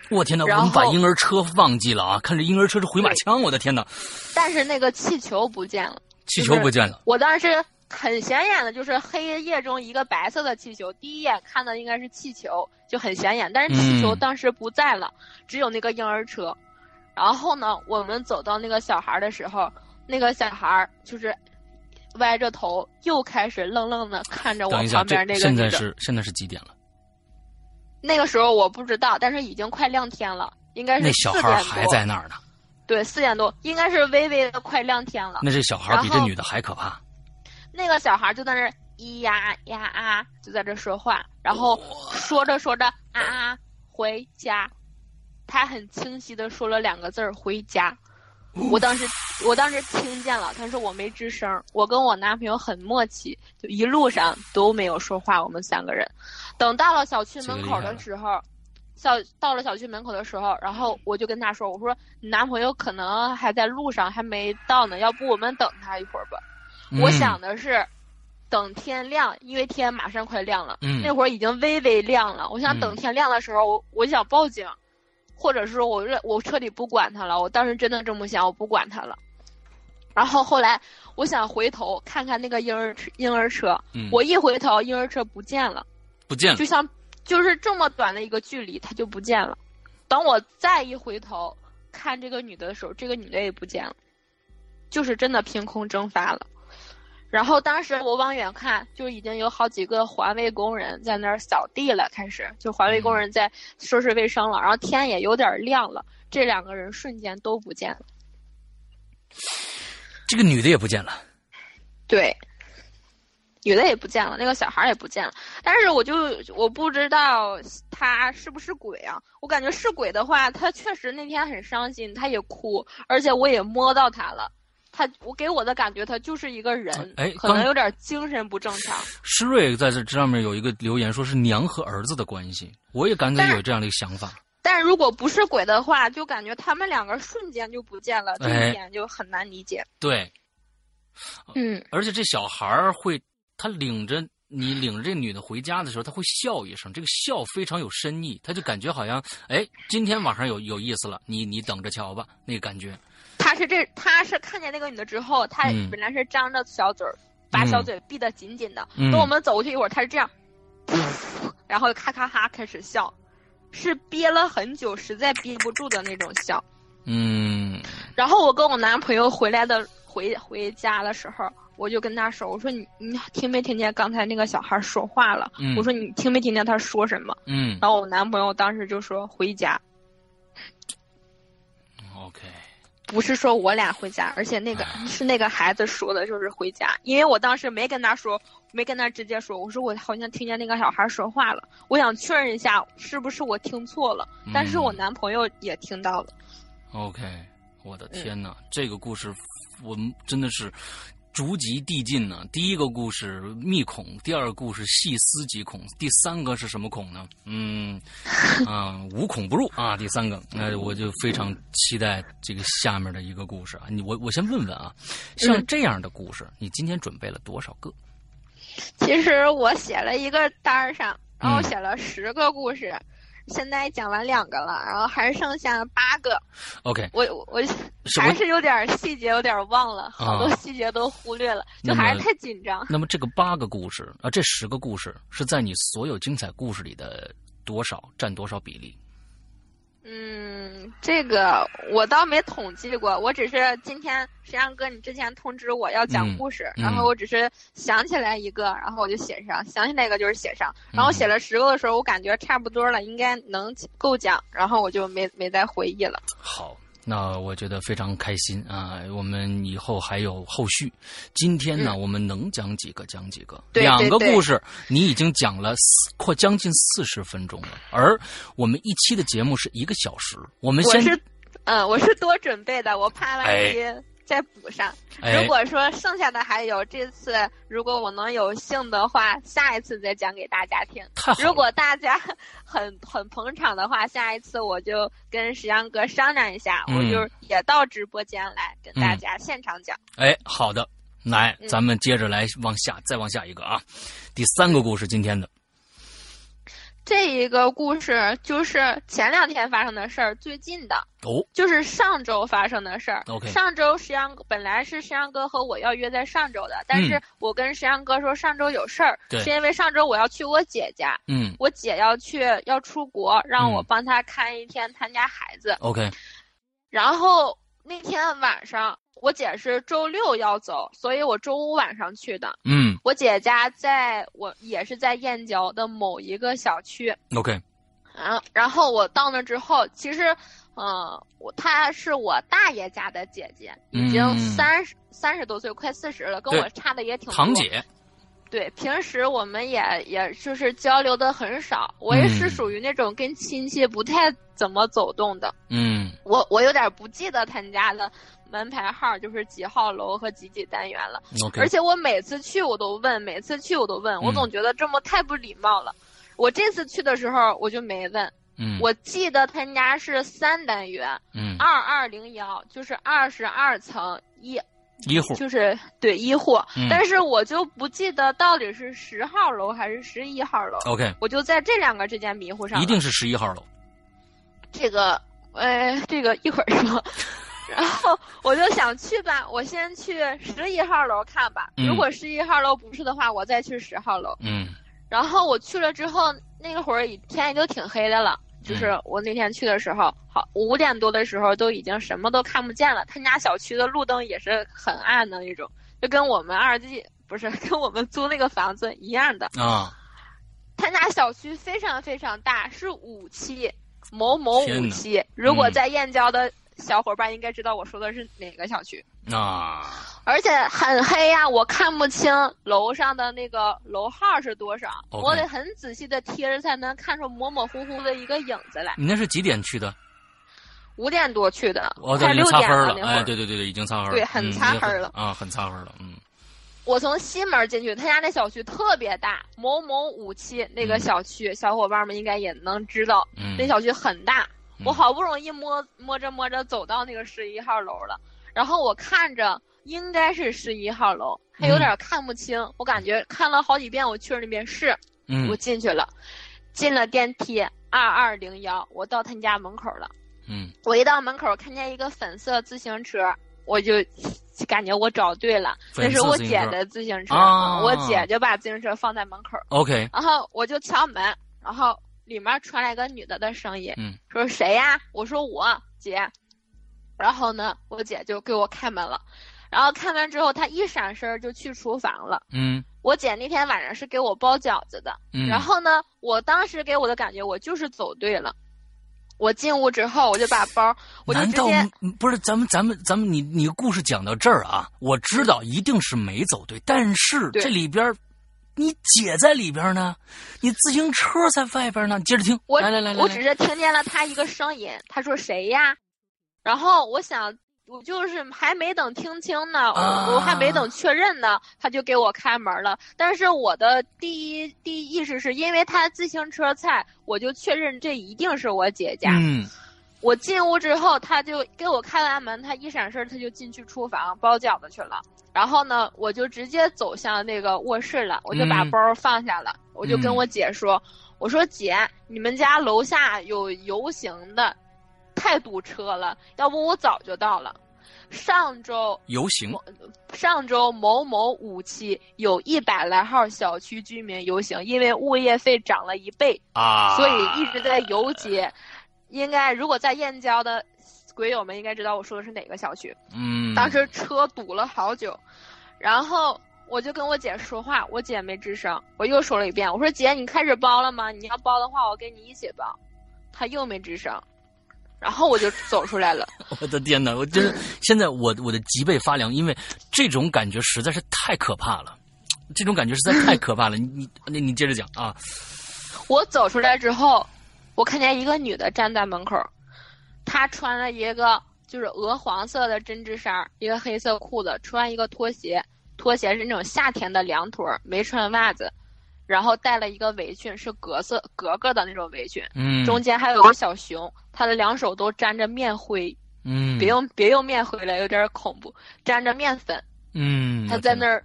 我天哪！我们把婴儿车忘记了啊！看这婴儿车是回马枪，我的天哪！但是那个气球不见了。气球不见了。我当时很显眼的就是黑夜中一个白色的气球，第一眼看到应该是气球，就很显眼。但是气球嗯当时不在了，只有那个婴儿车。然后呢，我们走到那个小孩的时候，那个小孩就是歪着头，又开始愣愣的看着我旁边那这现在个女的。是现在是几点了？那个时候我不知道，但是已经快亮天了，应该是那小孩还在那儿呢。对，四点多，应该是微微的快亮天了。那这小孩比这女的还可怕。那个小孩就在那儿咿呀呀啊，就在这说话，然后说着说着啊啊回家，他很清晰的说了两个字儿回家。我当时我当时听见了，但是我没吱声。我跟我男朋友很默契，就一路上都没有说话。我们三个人，等到了小区门口的时候，小到了小区门口的时候，然后我就跟他说：“我说你男朋友可能还在路上，还没到呢，要不我们等他一会儿吧。”我嗯想的是，等天亮，因为天马上快亮了，嗯那会儿已经微微亮了。我想等天亮的时候，我我想报警，或者是说我认我彻底不管他了。我当时真的这么想，我不管他了。然后后来我想回头看看那个婴儿车婴儿车，嗯我一回头，婴儿车不见了，不见了就。像就是这么短的一个距离，它就不见了。等我再一回头看这个女的的时候，这个女的也不见了，就是真的凭空蒸发了。然后当时我往远看，就已经有好几个环卫工人在那儿扫地了，开始就环卫工人在收拾卫生了。然后天也有点亮了，这两个人瞬间都不见了。这个女的也不见了。对，女的也不见了，那个小孩也不见了。但是我就我不知道他是不是鬼啊？我感觉是鬼的话，他确实那天很伤心，他也哭，而且我也摸到他了。他我给我的感觉，他就是一个人，哎可能有点精神不正常。施瑞在这上面有一个留言，说是娘和儿子的关系，我也感觉有这样的一个想法。但是如果不是鬼的话，就感觉他们两个瞬间就不见了，这哎一点就很难理解。对，嗯，而且这小孩儿会，他领着你领着这女的回家的时候，他会笑一声，这个笑非常有深意，他就感觉好像，哎，今天晚上有有意思了，你你等着瞧吧，那个感觉。他是这，他是看见那个女的之后，他嗯本来是张着小嘴儿，把小嘴闭得紧紧的。嗯等我们走过去一会儿，他是这样，然后咔咔哈开始笑，是憋了很久，实在憋不住的那种笑。嗯然后我跟我男朋友回来的回回家的时候，我就跟他说：“我说你你听没听见刚才那个小孩说话了？嗯我说你听没听见他说什么？”嗯然后我男朋友当时就说：“回家。”，OK，不是说我俩回家，而且那个是那个孩子说的，就是回家。因为我当时没跟他说，没跟他直接说，我说我好像听见那个小孩说话了，我想确认一下是不是我听错了。但是我男朋友也听到了，OK，我的天嗯哪，这个故事我们真的是逐级递进呢、第一个故事密孔，第二个故事细思极恐，第三个是什么恐呢？嗯啊，无孔不入啊。第三个，那、我就非常期待这个下面的一个故事啊。你我我先问问啊，像嗯这样的故事，你今天准备了多少个？其实我写了一个单儿上，然后嗯写了十个故事，现在讲完两个了，然后还剩下八个。OK，我我还是有点细节有点忘了，好多啊细节都忽略了，就还是太紧张。那么这个八个故事啊，这十个故事是在你所有精彩故事里的多少占多少比例？嗯，这个我倒没统计过，我只是今天石阳哥你之前通知我要讲嗯故事，嗯然后我只是想起来一个，然后我就写上，想起来一个就是写上，然后嗯写了十个的时候，我感觉差不多了，应该能够讲，然后我就没没再回忆了。好，那我觉得非常开心啊！我们以后还有后续。今天呢，嗯我们能讲几个讲几个，两个故事你已经讲了四快将近四十分钟了，而我们一期的节目是一个小时，我们先我是，嗯，我是多准备的，我怕万哎一再补上。哎如果说剩下的还有，这次如果我能有幸的话，下一次再讲给大家听。如果大家 (laughs) 很很捧场的话，下一次我就跟石阳哥商量一下，嗯我就也到直播间来跟大家现场讲。哎好的。来，咱们接着来往下，再往下一个啊，第三个故事，今天的。这一个故事就是前两天发生的事儿，最近的哦，就是上周发生的事儿。OK，上周石阳本来是石阳哥和我要约在上周的，但是我跟石阳哥说上周有事儿，是因为上周我要去我姐家，嗯，我姐要去要出国，让我帮她看一天她家孩子。OK，然后那天晚上。我姐是周六要走，所以我周五晚上去的。嗯，我姐家在我也是在燕郊的某一个小区。OK，然后，然后我到那之后，其实，嗯，我她是我大爷家的姐姐，已经三十三十多岁，快四十了，跟我差的也挺多。堂姐。对，平时我们也也就是交流的很少。我也是属于那种跟亲戚不太怎么走动的。嗯，我我有点不记得他家的。门牌号就是几号楼和几几单元了，而且我每次去我都问，每次去我都问，我总觉得这么太不礼貌了。我这次去的时候我就没问，嗯，我记得他家是三单元，嗯，二二零幺就是二十二层一一户，就是对一户，但是我就不记得到底是十号楼还是十一号楼。OK，我就在这两个之间迷糊上，一定是十一号楼。这个，呃，这个一会儿说。然后我就想去吧，我先去十一号楼看吧。如果十一号楼不是的话，我再去十号楼。嗯。然后我去了之后，那会儿天也就挺黑的了。就是我那天去的时候，好五点多的时候都已经什么都看不见了。他家小区的路灯也是很暗的那种，就跟我们二季不是 (laughs) 跟我们租那个房子一样的啊。他家小区非常非常大，是五期，某某五期。如果在燕郊的。小伙伴应该知道我说的是哪个小区啊！而且很黑呀，我看不清楼上的那个楼号是多少，我得很仔细的贴着才能看出模模糊糊的一个影子来。你那是几点去的？五点多去的，快六点了。哎，对对对对，已经擦黑了。对，很擦黑了啊，很擦黑了。嗯，我从西门进去，他家那小区特别大，某某五期那个小区，小伙伴们应该也能知道，那小区很大。我好不容易摸摸着摸着走到那个十一号楼了，然后我看着应该是十一号楼，还有点看不清。我感觉看了好几遍，我确认那边是，我进去了，进了电梯二二零幺，我到他家门口了。嗯，我一到门口看见一个粉色自行车，我就感觉我找对了，那是我姐的自行车，我姐就把自行车放在门口。OK，然后我就敲门，然后。里面传来个女的的声音，嗯，说谁呀？我说我姐，然后呢，我姐就给我开门了，然后开门之后，她一闪身就去厨房了，嗯，我姐那天晚上是给我包饺子的，嗯，然后呢，我当时给我的感觉，我就是走对了，我进屋之后，我就把包，我就直接不是咱们咱们咱们你你故事讲到这儿啊，我知道一定是没走对，但是这里边。你姐在里边呢，你自行车在外边呢。接着听，来来来来，我只是听见了他一个声音，他说谁呀？然后我想，我就是还没等听清呢，我还没等确认呢，他就给我开门了。但是我的第一第一意识是因为他自行车在，我就确认这一定是我姐家。嗯。我进屋之后，他就给我开完门，他一闪身，他就进去厨房包饺子去了。然后呢，我就直接走向那个卧室了，我就把包放下了，我就跟我姐说：“我说姐，你们家楼下有游行的，太堵车了，要不我早就到了。上周游行，上周某某五期有一百来号小区居民游行，因为物业费涨了一倍啊，所以一直在游街。”应该，如果在燕郊的鬼友们应该知道我说的是哪个小区。嗯，当时车堵了好久，然后我就跟我姐说话，我姐没吱声。我又说了一遍，我说姐，你开始包了吗？你要包的话，我跟你一起包。她又没吱声，然后我就走出来了。(laughs) 我的天哪！我就是现在我我的脊背发凉，因为这种感觉实在是太可怕了，这种感觉实在太可怕了。你你你接着讲啊！我走出来之后。我看见一个女的站在门口，她穿了一个就是鹅黄色的针织衫，一个黑色裤子，穿一个拖鞋，拖鞋是那种夏天的凉拖，没穿袜子，然后戴了一个围裙，是格色格格的那种围裙，嗯，中间还有个小熊，她的两手都沾着面灰，嗯，别用别用面灰了，有点恐怖，沾着面粉，嗯，她在那儿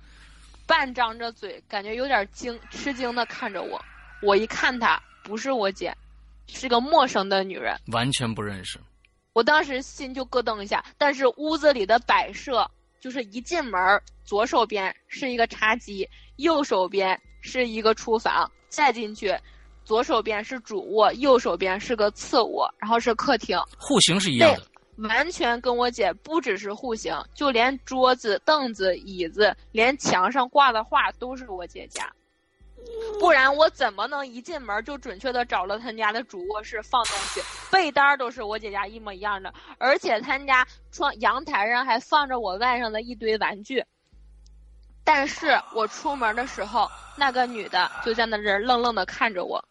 半张着嘴，感觉有点惊吃惊的看着我。我一看她，不是我姐，是个陌生的女人，完全不认识。我当时心就咯噔一下，但是屋子里的摆设就是一进门，左手边是一个茶几，右手边是一个厨房，再进去，左手边是主卧，右手边是个次卧，然后是客厅，户型是一样的，完全跟我姐不只是户型，就连桌子、凳子、椅子，连墙上挂的画都是我姐家。不然我怎么能一进门就准确的找了他家的主卧室放东西？被单都是我姐家一模一样的，而且他家窗阳台上还放着我外甥的一堆玩具。但是我出门的时候，那个女的就在那儿愣愣的看着我，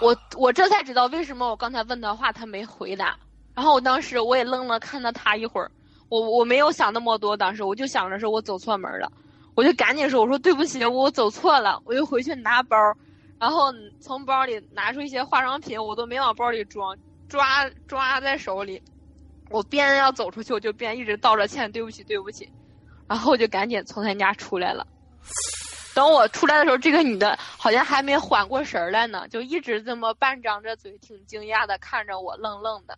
我我这才知道为什么我刚才问的话她没回答。然后我当时我也愣了看了她一会儿，我我没有想那么多，当时我就想着是我走错门了。我就赶紧说：“我说对不起，我走错了。”我就回去拿包，然后从包里拿出一些化妆品，我都没往包里装，抓抓在手里。我边要走出去，我就边一直道着歉：“对不起，对不起。”然后我就赶紧从他家出来了。等我出来的时候，这个女的好像还没缓过神来呢，就一直这么半张着嘴，挺惊讶的看着我，愣愣的。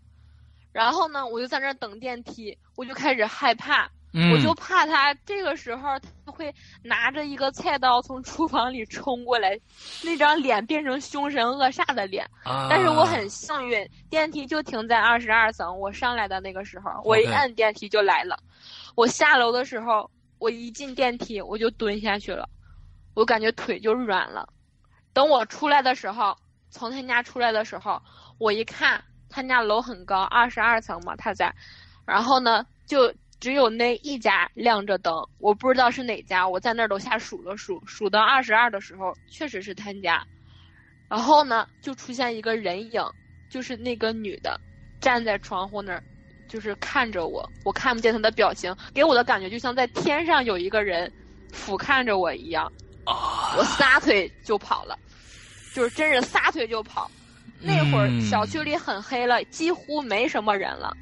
然后呢，我就在那等电梯，我就开始害怕。我就怕他这个时候他会拿着一个菜刀从厨房里冲过来，那张脸变成凶神恶煞的脸。但是我很幸运，电梯就停在二十二层。我上来的那个时候，我一按电梯就来了。我下楼的时候，我一进电梯我就蹲下去了，我感觉腿就软了。等我出来的时候，从他家出来的时候，我一看他家楼很高，二十二层嘛，他在，然后呢就。只有那一家亮着灯，我不知道是哪家。我在那楼下数了数，数到二十二的时候，确实是他家。然后呢，就出现一个人影，就是那个女的，站在窗户那儿，就是看着我。我看不见她的表情，给我的感觉就像在天上有一个人俯瞰着我一样。我撒腿就跑了，就是真是撒腿就跑。那会儿小区里很黑了，几乎没什么人了。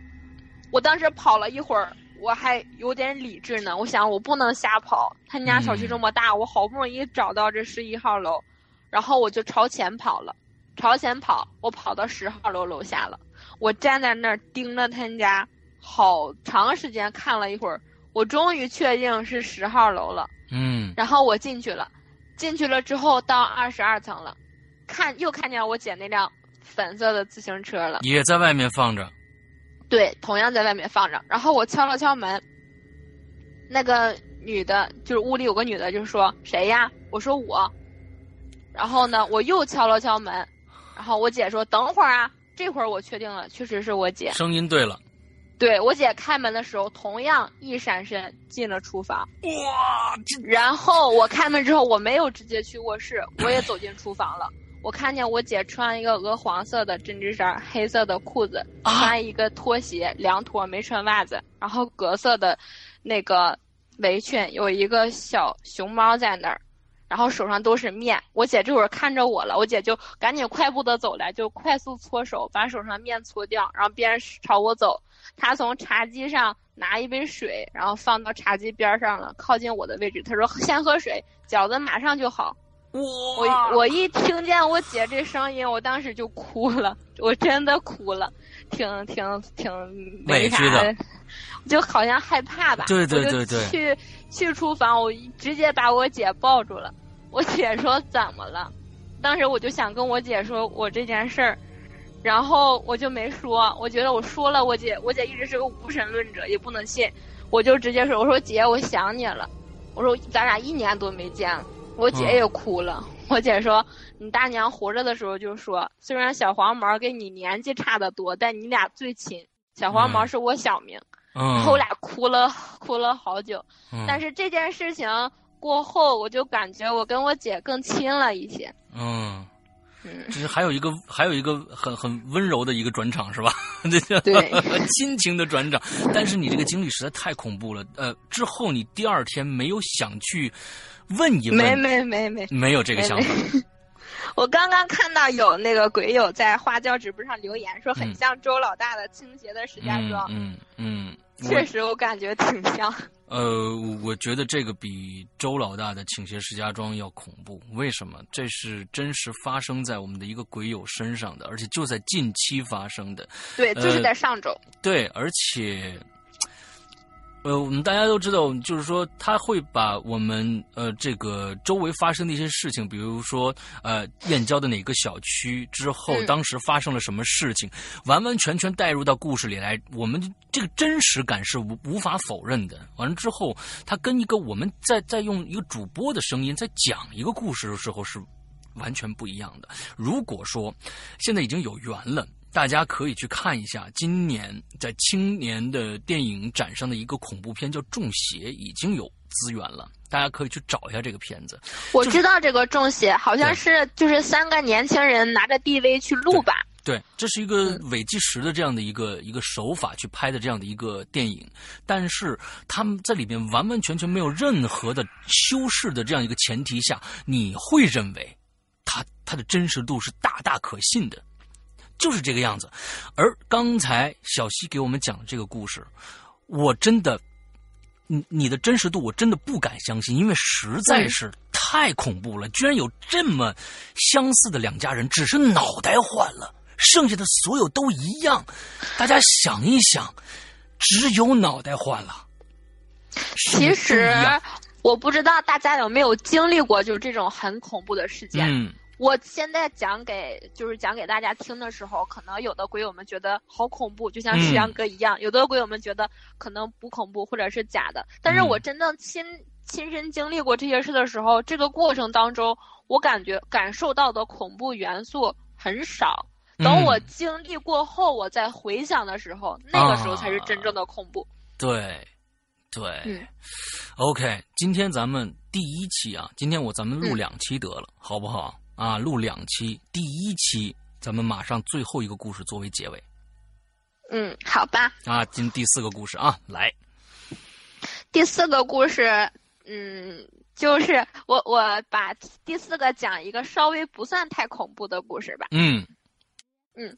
我当时跑了一会儿。我还有点理智呢，我想我不能瞎跑。他家小区这么大，我好不容易找到这十一号楼，然后我就朝前跑了，朝前跑，我跑到十号楼楼下了。我站在那儿盯着他家，好长时间看了一会儿，我终于确定是十号楼了。嗯，然后我进去了，进去了之后到二十二层了，看又看见我姐那辆粉色的自行车了，也在外面放着。对，同样在外面放着。然后我敲了敲门，那个女的，就是屋里有个女的，就说：“谁呀？”我说：“我。”然后呢，我又敲了敲门，然后我姐说：“等会儿啊。”这会儿我确定了，确实是我姐。声音对了，对我姐开门的时候，同样一闪身进了厨房。哇！然后我开门之后，我没有直接去卧室，我也走进厨房了。我看见我姐穿一个鹅黄色的针织衫，黑色的裤子，穿一个拖鞋，凉拖，没穿袜子，然后格色的，那个围裙，有一个小熊猫在那儿，然后手上都是面。我姐这会儿看着我了，我姐就赶紧快步的走来，就快速搓手，把手上面搓掉，然后边朝我走。她从茶几上拿一杯水，然后放到茶几边上了，靠近我的位置。她说：“先喝水，饺子马上就好。”我我一听见我姐这声音，我当时就哭了，我真的哭了，挺挺挺委屈的，就好像害怕吧。对对对对。去去厨房，我直接把我姐抱住了。我姐说怎么了？当时我就想跟我姐说我这件事儿，然后我就没说。我觉得我说了，我姐我姐一直是个无神论者，也不能信。我就直接说，我说姐，我想你了。我说咱俩一年多没见了。我姐也哭了。我姐说：“你大娘活着的时候就说，虽然小黄毛跟你年纪差的多，但你俩最亲。小黄毛是我小名。”然后我俩哭了，哭了好久。但是这件事情过后，我就感觉我跟我姐更亲了一些。嗯，这是还有一个，还有一个很很温柔的一个转场，是吧？(laughs) 对，亲情的转场。但是你这个经历实在太恐怖了。呃，之后你第二天没有想去。问一问，没没没没没有这个想法。(laughs) 我刚刚看到有那个鬼友在花椒直播上留言，说很像周老大的倾斜的石家庄。嗯嗯，确实我感觉挺像。呃，我觉得这个比周老大的倾斜石家庄要恐怖。为什么？这是真实发生在我们的一个鬼友身上的，而且就在近期发生的。对，就是在上周。对，而且。呃，我们大家都知道，就是说他会把我们呃这个周围发生的一些事情，比如说呃燕郊的哪个小区之后，当时发生了什么事情，完完全全带入到故事里来，我们这个真实感是无无法否认的。完了之后，他跟一个我们在在用一个主播的声音在讲一个故事的时候是完全不一样的。如果说现在已经有缘了。大家可以去看一下，今年在青年的电影展上的一个恐怖片叫《中邪》，已经有资源了，大家可以去找一下这个片子。我知道这个《中邪》，好像是就是三个年轻人拿着 DV 去录吧？对，这是一个伪纪实的这样的一个一个手法去拍的这样的一个电影，但是他们在里面完完全全没有任何的修饰的这样一个前提下，你会认为它它的真实度是大大可信的。就是这个样子，而刚才小西给我们讲的这个故事，我真的，你你的真实度我真的不敢相信，因为实在是太恐怖了，居然有这么相似的两家人，只是脑袋换了，剩下的所有都一样。大家想一想，只有脑袋换了。其实我不知道大家有没有经历过，就是这种很恐怖的事件。嗯。我现在讲给就是讲给大家听的时候，可能有的鬼友们觉得好恐怖，就像石阳哥一样；有的鬼友们觉得可能不恐怖或者是假的。但是我真正亲亲身经历过这些事的时候，这个过程当中，我感觉感受到的恐怖元素很少。等我经历过后，我再回想的时候，那个时候才是真正的恐怖。对，对，OK，今天咱们第一期啊，今天我咱们录两期得了，好不好？啊，录两期，第一期咱们马上最后一个故事作为结尾。嗯，好吧。啊，今第四个故事啊，来。第四个故事，嗯，就是我我把第四个讲一个稍微不算太恐怖的故事吧。嗯。嗯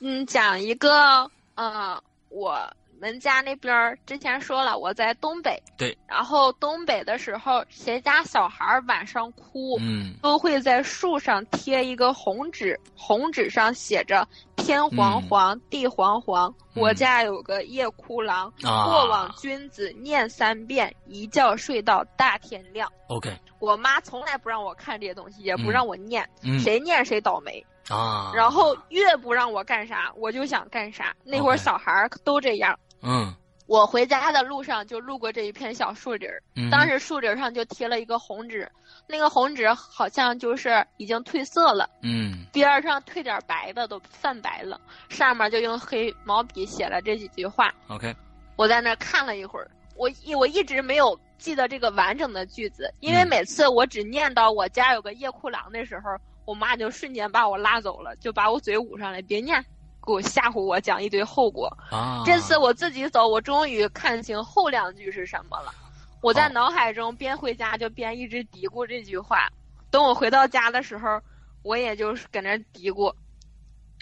嗯，讲一个呃我。们家那边儿之前说了，我在东北。对。然后东北的时候，谁家小孩晚上哭，嗯，都会在树上贴一个红纸，红纸上写着“天黄黄，地黄黄”。我家有个夜哭郎，过往君子念三遍，一觉睡到大天亮。OK。我妈从来不让我看这些东西，也不让我念，谁念谁倒霉。啊。然后越不让我干啥，我就想干啥。那会儿小孩儿都这样。嗯，我回家的路上就路过这一片小树林儿，当时树林上就贴了一个红纸，那个红纸好像就是已经褪色了，嗯，边上褪点白的都泛白了，上面就用黑毛笔写了这几句话。OK，我在那看了一会儿，我一我一直没有记得这个完整的句子，因为每次我只念到我家有个夜哭郎的时候，我妈就瞬间把我拉走了，就把我嘴捂上来，别念。给我吓唬我，讲一堆后果。啊！这次我自己走，我终于看清后两句是什么了。我在脑海中边回家就边一直嘀咕这句话。等我回到家的时候，我也就是搁那嘀咕。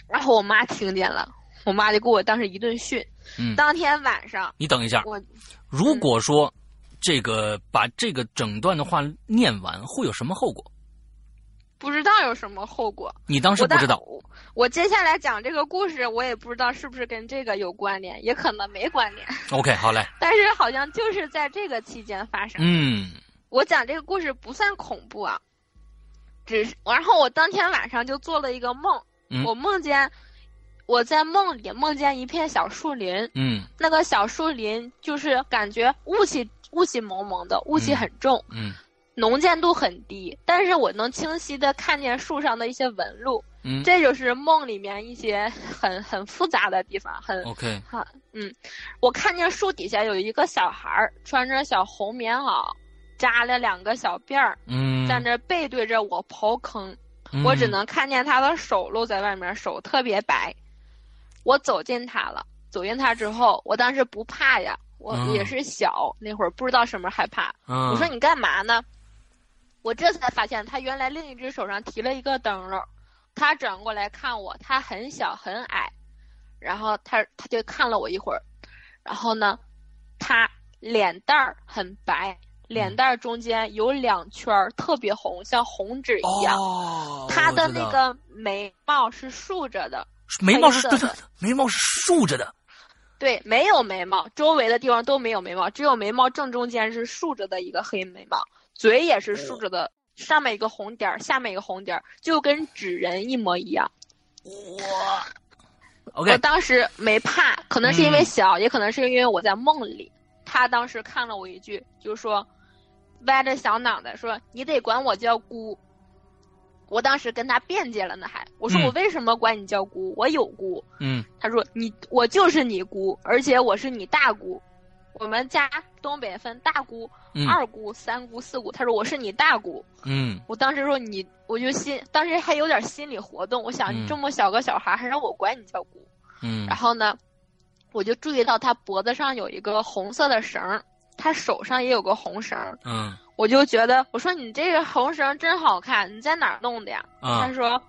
然后我妈听见了，我妈就给我当时一顿训。嗯。当天晚上，你等一下。我如果说这个把这个整段的话念完，会有什么后果？不知道有什么后果。你当时不知道。我接下来讲这个故事，我也不知道是不是跟这个有关联，也可能没关联。OK，好嘞。(laughs) 但是好像就是在这个期间发生。嗯。我讲这个故事不算恐怖啊，只是然后我当天晚上就做了一个梦，我梦见我在梦里梦见一片小树林，嗯，那个小树林就是感觉雾气雾气蒙蒙的，雾气很重，嗯。浓见度很低，但是我能清晰的看见树上的一些纹路，嗯，这就是梦里面一些很很复杂的地方，很 OK，哈，嗯，我看见树底下有一个小孩儿，穿着小红棉袄，扎了两个小辫儿，嗯，在那背对着我刨坑，我只能看见他的手露在外面，手特别白，我走近他了，走近他之后，我当时不怕呀，我也是小，那会儿不知道什么害怕，我说你干嘛呢？我这才发现，他原来另一只手上提了一个灯笼，他转过来看我，他很小很矮，然后他他就看了我一会儿，然后呢，他脸蛋儿很白，脸蛋儿中间有两圈儿特别红，像红纸一样。哦，他的那个眉毛是竖着的，眉毛是黑色的对对，眉毛是竖着的。对，没有眉毛，周围的地方都没有眉毛，只有眉毛正中间是竖着的一个黑眉毛，嘴也是竖着的，上面一个红点儿，下面一个红点儿，就跟纸人一模一样。哇，OK，我当时没怕，可能是因为嗯小，也可能是因为我在梦里。他当时看了我一句，就说，歪着小脑袋说：“你得管我叫姑。”我当时跟他辩解了呢，还我说嗯我为什么管你叫姑？我有姑。嗯他说你我就是你姑，而且我是你大姑。我们家东北分大姑、嗯二姑、三姑、四姑。他说我是你大姑。嗯我当时说你，我就心当时还有点心理活动，我想这么小个小孩，还让我管你叫姑。嗯然后呢，我就注意到他脖子上有一个红色的绳儿，他手上也有个红绳我就觉得我说你这个红绳真好看，你在哪儿弄的呀？啊他说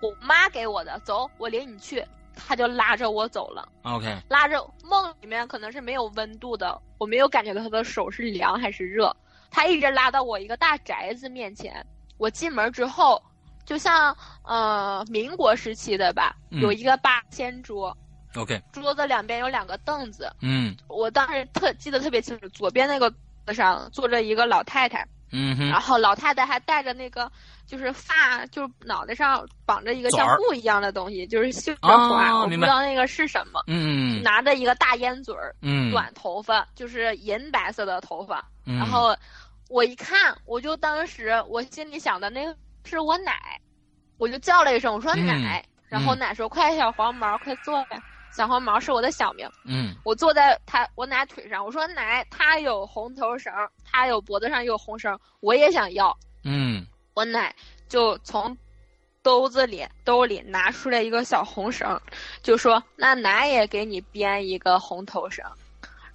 我妈给我的，走，我领你去。他就拉着我走了，，OK，拉着梦里面可能是没有温度的，我没有感觉到他的手是凉还是热。他一直拉到我一个大宅子面前，我进门之后，就像呃民国时期的吧，嗯。有一个八仙桌，OK，桌子两边有两个凳子，嗯。我当时特记得特别清楚，左边那个凳子上坐着一个老太太，嗯哼然后老太太还戴着那个就是发，就是脑袋上绑着一个像布一样的东西，就是绣着花，我不知道那个是什么。嗯拿着一个大烟嘴儿，嗯，短头发，就是银白色的头发。嗯，然后我一看，我就当时我心里想的那个是我奶，我就叫了一声，我说嗯奶。然后嗯奶说：“快，小黄毛，快坐呀！”小黄毛是我的小名。嗯我坐在他我奶腿上，我说奶，他有红头绳，他有脖子上有红绳，我也想要。嗯我奶就从兜子里兜里拿出来一个小红绳，就说那奶也给你编一个红头绳。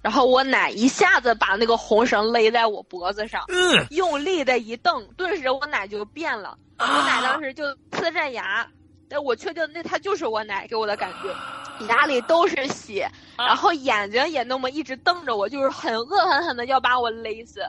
然后我奶一下子把那个红绳勒在我脖子上，嗯，用力的一蹬，顿时我奶就变了。我奶当时就呲着牙，但我确定那他就是我奶给我的感觉，(laughs) 哪里都是血，然后眼睛也那么一直瞪着我，就是很恶狠狠的要把我勒死。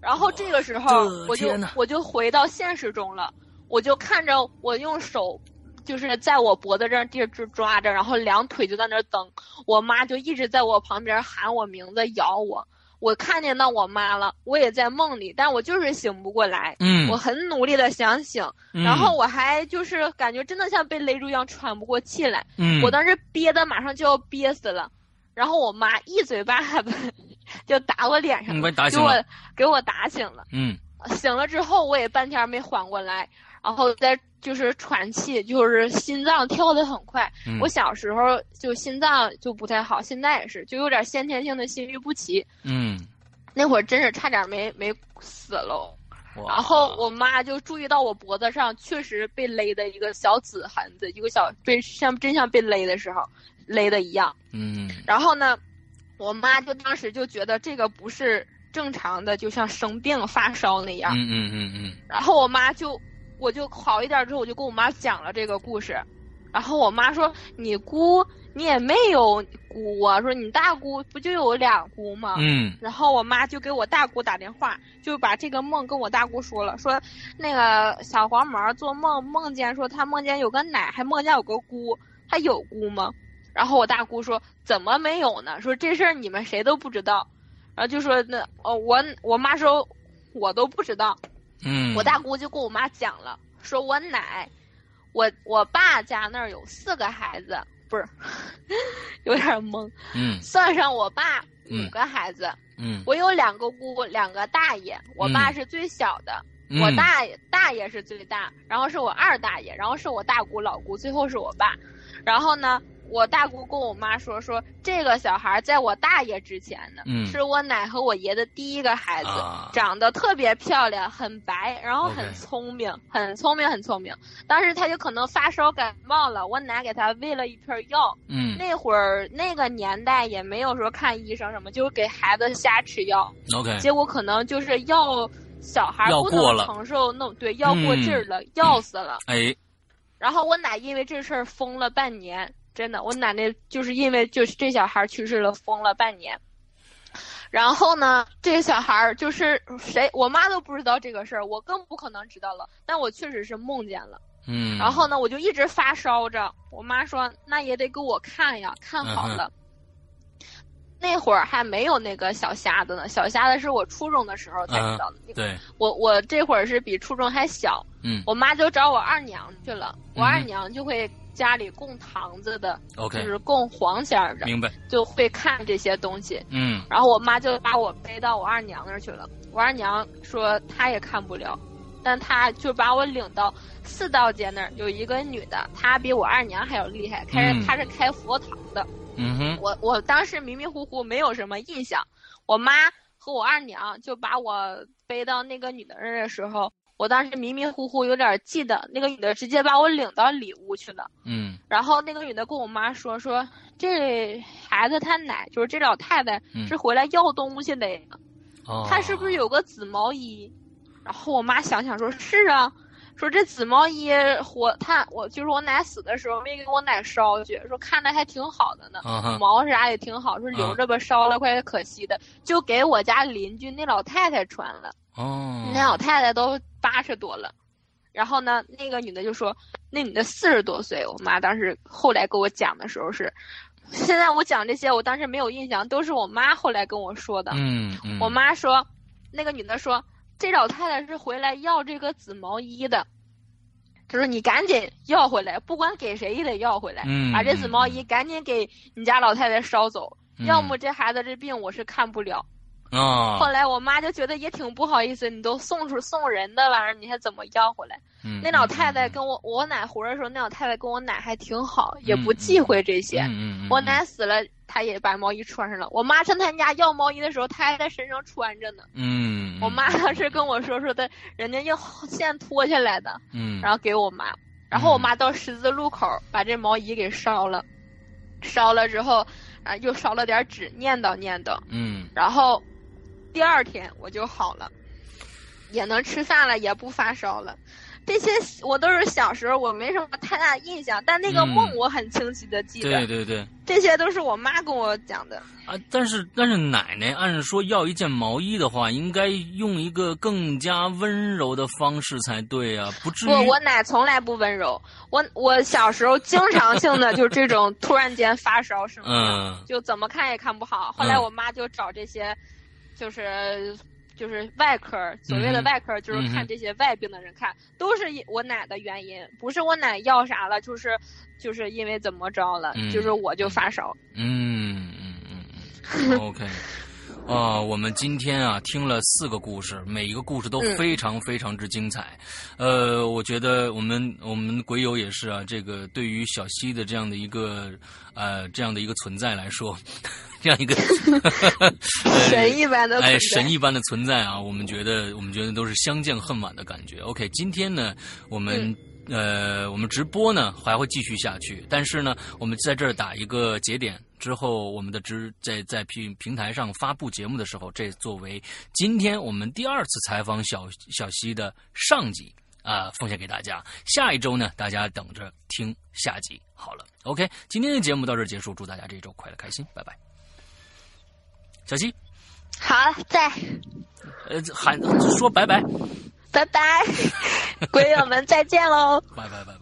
然后这个时候我就我就回到现实中了，我就看着我用手。就是在我脖子这儿地儿抓着，然后两腿就在那儿蹬，我妈就一直在我旁边喊我名字，咬我。我看见到我妈了，我也在梦里，但我就是醒不过来。嗯，我很努力的想醒，嗯然后我还就是感觉真的像被勒住一样喘不过气来，嗯，我当时憋的马上就要憋死了，然后我妈一嘴巴子 (laughs) 就打我脸上给我打醒了，给我打醒了。嗯醒了之后，我也半天没缓过来，然后再就是喘气，就是心脏跳得很快。嗯，我小时候就心脏就不太好，现在也是，就有点先天性的心律不齐。嗯，那会儿真是差点没没死喽。然后我妈就注意到我脖子上确实被勒的一个小紫痕子，一个小被像真像被勒的时候勒的一样。嗯然后呢，我妈就当时就觉得这个不是正常的，就像生病发烧那样。嗯嗯嗯嗯然后我妈就我就好一点之后，我就跟我妈讲了这个故事。然后我妈说：“你姑你也没有姑啊，说你大姑不就有俩姑吗？”嗯然后我妈就给我大姑打电话，就把这个梦跟我大姑说了，说那个小黄毛做梦梦见说他梦见有个奶，还梦见有个姑，他有姑吗？然后我大姑说怎么没有呢？说这事儿你们谁都不知道，然后就说那哦我我妈说我都不知道，嗯，我大姑就跟我妈讲了，说我奶，我我爸家那儿有四个孩子，不是，(laughs) 有点懵，嗯算上我爸嗯五个孩子。嗯，我有两个姑，两个大爷，我爸嗯是最小的，嗯我大爷大爷是最大，然后是我二大爷，然后是我大姑老姑，最后是我爸。然后呢，我大姑跟我妈说说这个小孩在我大爷之前呢，嗯是我奶和我爷的第一个孩子，啊长得特别漂亮，很白，然后很聪明很聪明，很聪明。当时他就可能发烧感冒了，我奶给他喂了一片药。嗯那会儿那个年代也没有说看医生什么，就是给孩子瞎吃药。OK，结果可能就是药小孩不能承受那种对药过劲儿了，药死了。哎然后我奶因为这事儿疯了半年，真的，我奶奶就是因为就是这小孩去世了，疯了半年。然后呢，这个小孩儿就是谁，我妈都不知道这个事儿，我更不可能知道了。但我确实是梦见了。嗯。然后呢，我就一直发烧着。我妈说：“那也得给我看呀，看好了。”那会儿还没有那个小瞎子呢，小瞎子是我初中的时候才知道的。对。我我这会儿是比初中还小。嗯。我妈就找我二娘去了，我二娘就会。家里供堂子的，OK，就是供黄仙儿的，明白？就会看这些东西，嗯。然后我妈就把我背到我二娘那儿去了。我二娘说她也看不了，但她就把我领到四道街那儿，有一个女的，她比我二娘还要厉害，开她是开佛堂的。嗯哼。我我当时迷迷糊糊没有什么印象，我妈和我二娘就把我背到那个女的那儿的时候。我当时迷迷糊糊有点记得，那个女的直接把我领到里屋去了。嗯。然后那个女的跟我妈说说，这孩子他奶就是这老太太是回来要东西的。哦。她是不是有个紫毛衣？然后我妈想想说，是啊，说这紫毛衣我她我就是我奶死的时候没给我奶烧去，说看着还挺好的呢，毛啥也挺好，说留着吧，烧了怪可惜的，就给我家邻居那老太太穿了。哦。那老太太都。八十多了，然后呢，那个女的就说：“那女的四十多岁。”我妈当时后来给我讲的时候是，现在我讲这些，我当时没有印象，都是我妈后来跟我说的。嗯，我妈说，那个女的说，这老太太是回来要这个紫毛衣的，她说你赶紧要回来，不管给谁也得要回来，把这紫毛衣赶紧给你家老太太捎走，要么这孩子这病我是看不了。啊！后来我妈就觉得也挺不好意思，你都送出送人的玩意儿，你还怎么要回来？嗯，那老太太跟我我奶活的时候，那老太太跟我奶还挺好，也不忌讳这些。嗯嗯我奶死了，她也把毛衣穿上了。我妈上她家要毛衣的时候，她还在身上穿着呢。嗯。我妈当时跟我说说的，人家用线脱下来的。嗯。然后给我妈，然后我妈到十字路口把这毛衣给烧了，烧了之后啊，又烧了点纸，念叨念叨。嗯。然后。第二天我就好了，也能吃饭了，也不发烧了。这些我都是小时候，我没什么太大印象，但那个梦我很清晰的记得。对对对，这些都是我妈跟我讲的。啊，但是但是奶奶按说要一件毛衣的话，应该用一个更加温柔的方式才对啊，不至于。不，我奶从来不温柔。我我小时候经常性的就这种突然间发烧什么的，就怎么看也看不好。后来我妈就找这些。就是就是外科，所谓的外科就是看这些外病的人看，都是我奶的原因，不是我奶要啥了，就是就是因为怎么着了，就是我就发烧。嗯嗯嗯嗯，OK。啊，我们今天啊听了四个故事，每一个故事都非常非常之精彩。呃，我觉得我们我们鬼友也是啊，这个对于小溪的这样的一个呃这样的一个存在来说，这样一个神一般的哎神一般的存在啊，我们觉得我们觉得都是相见恨晚的感觉。OK，今天呢我们。呃，我们直播呢还会继续下去，但是呢，我们在这儿打一个节点之后，我们的直在在平平台上发布节目的时候，这作为今天我们第二次采访小小溪的上集啊，奉献给大家。下一周呢，大家等着听下集。好了，OK，今天的节目到这儿结束，祝大家这一周快乐开心，拜拜。小七，好，在，呃，喊说拜拜。拜拜，(laughs) 鬼友们再见喽！拜拜拜。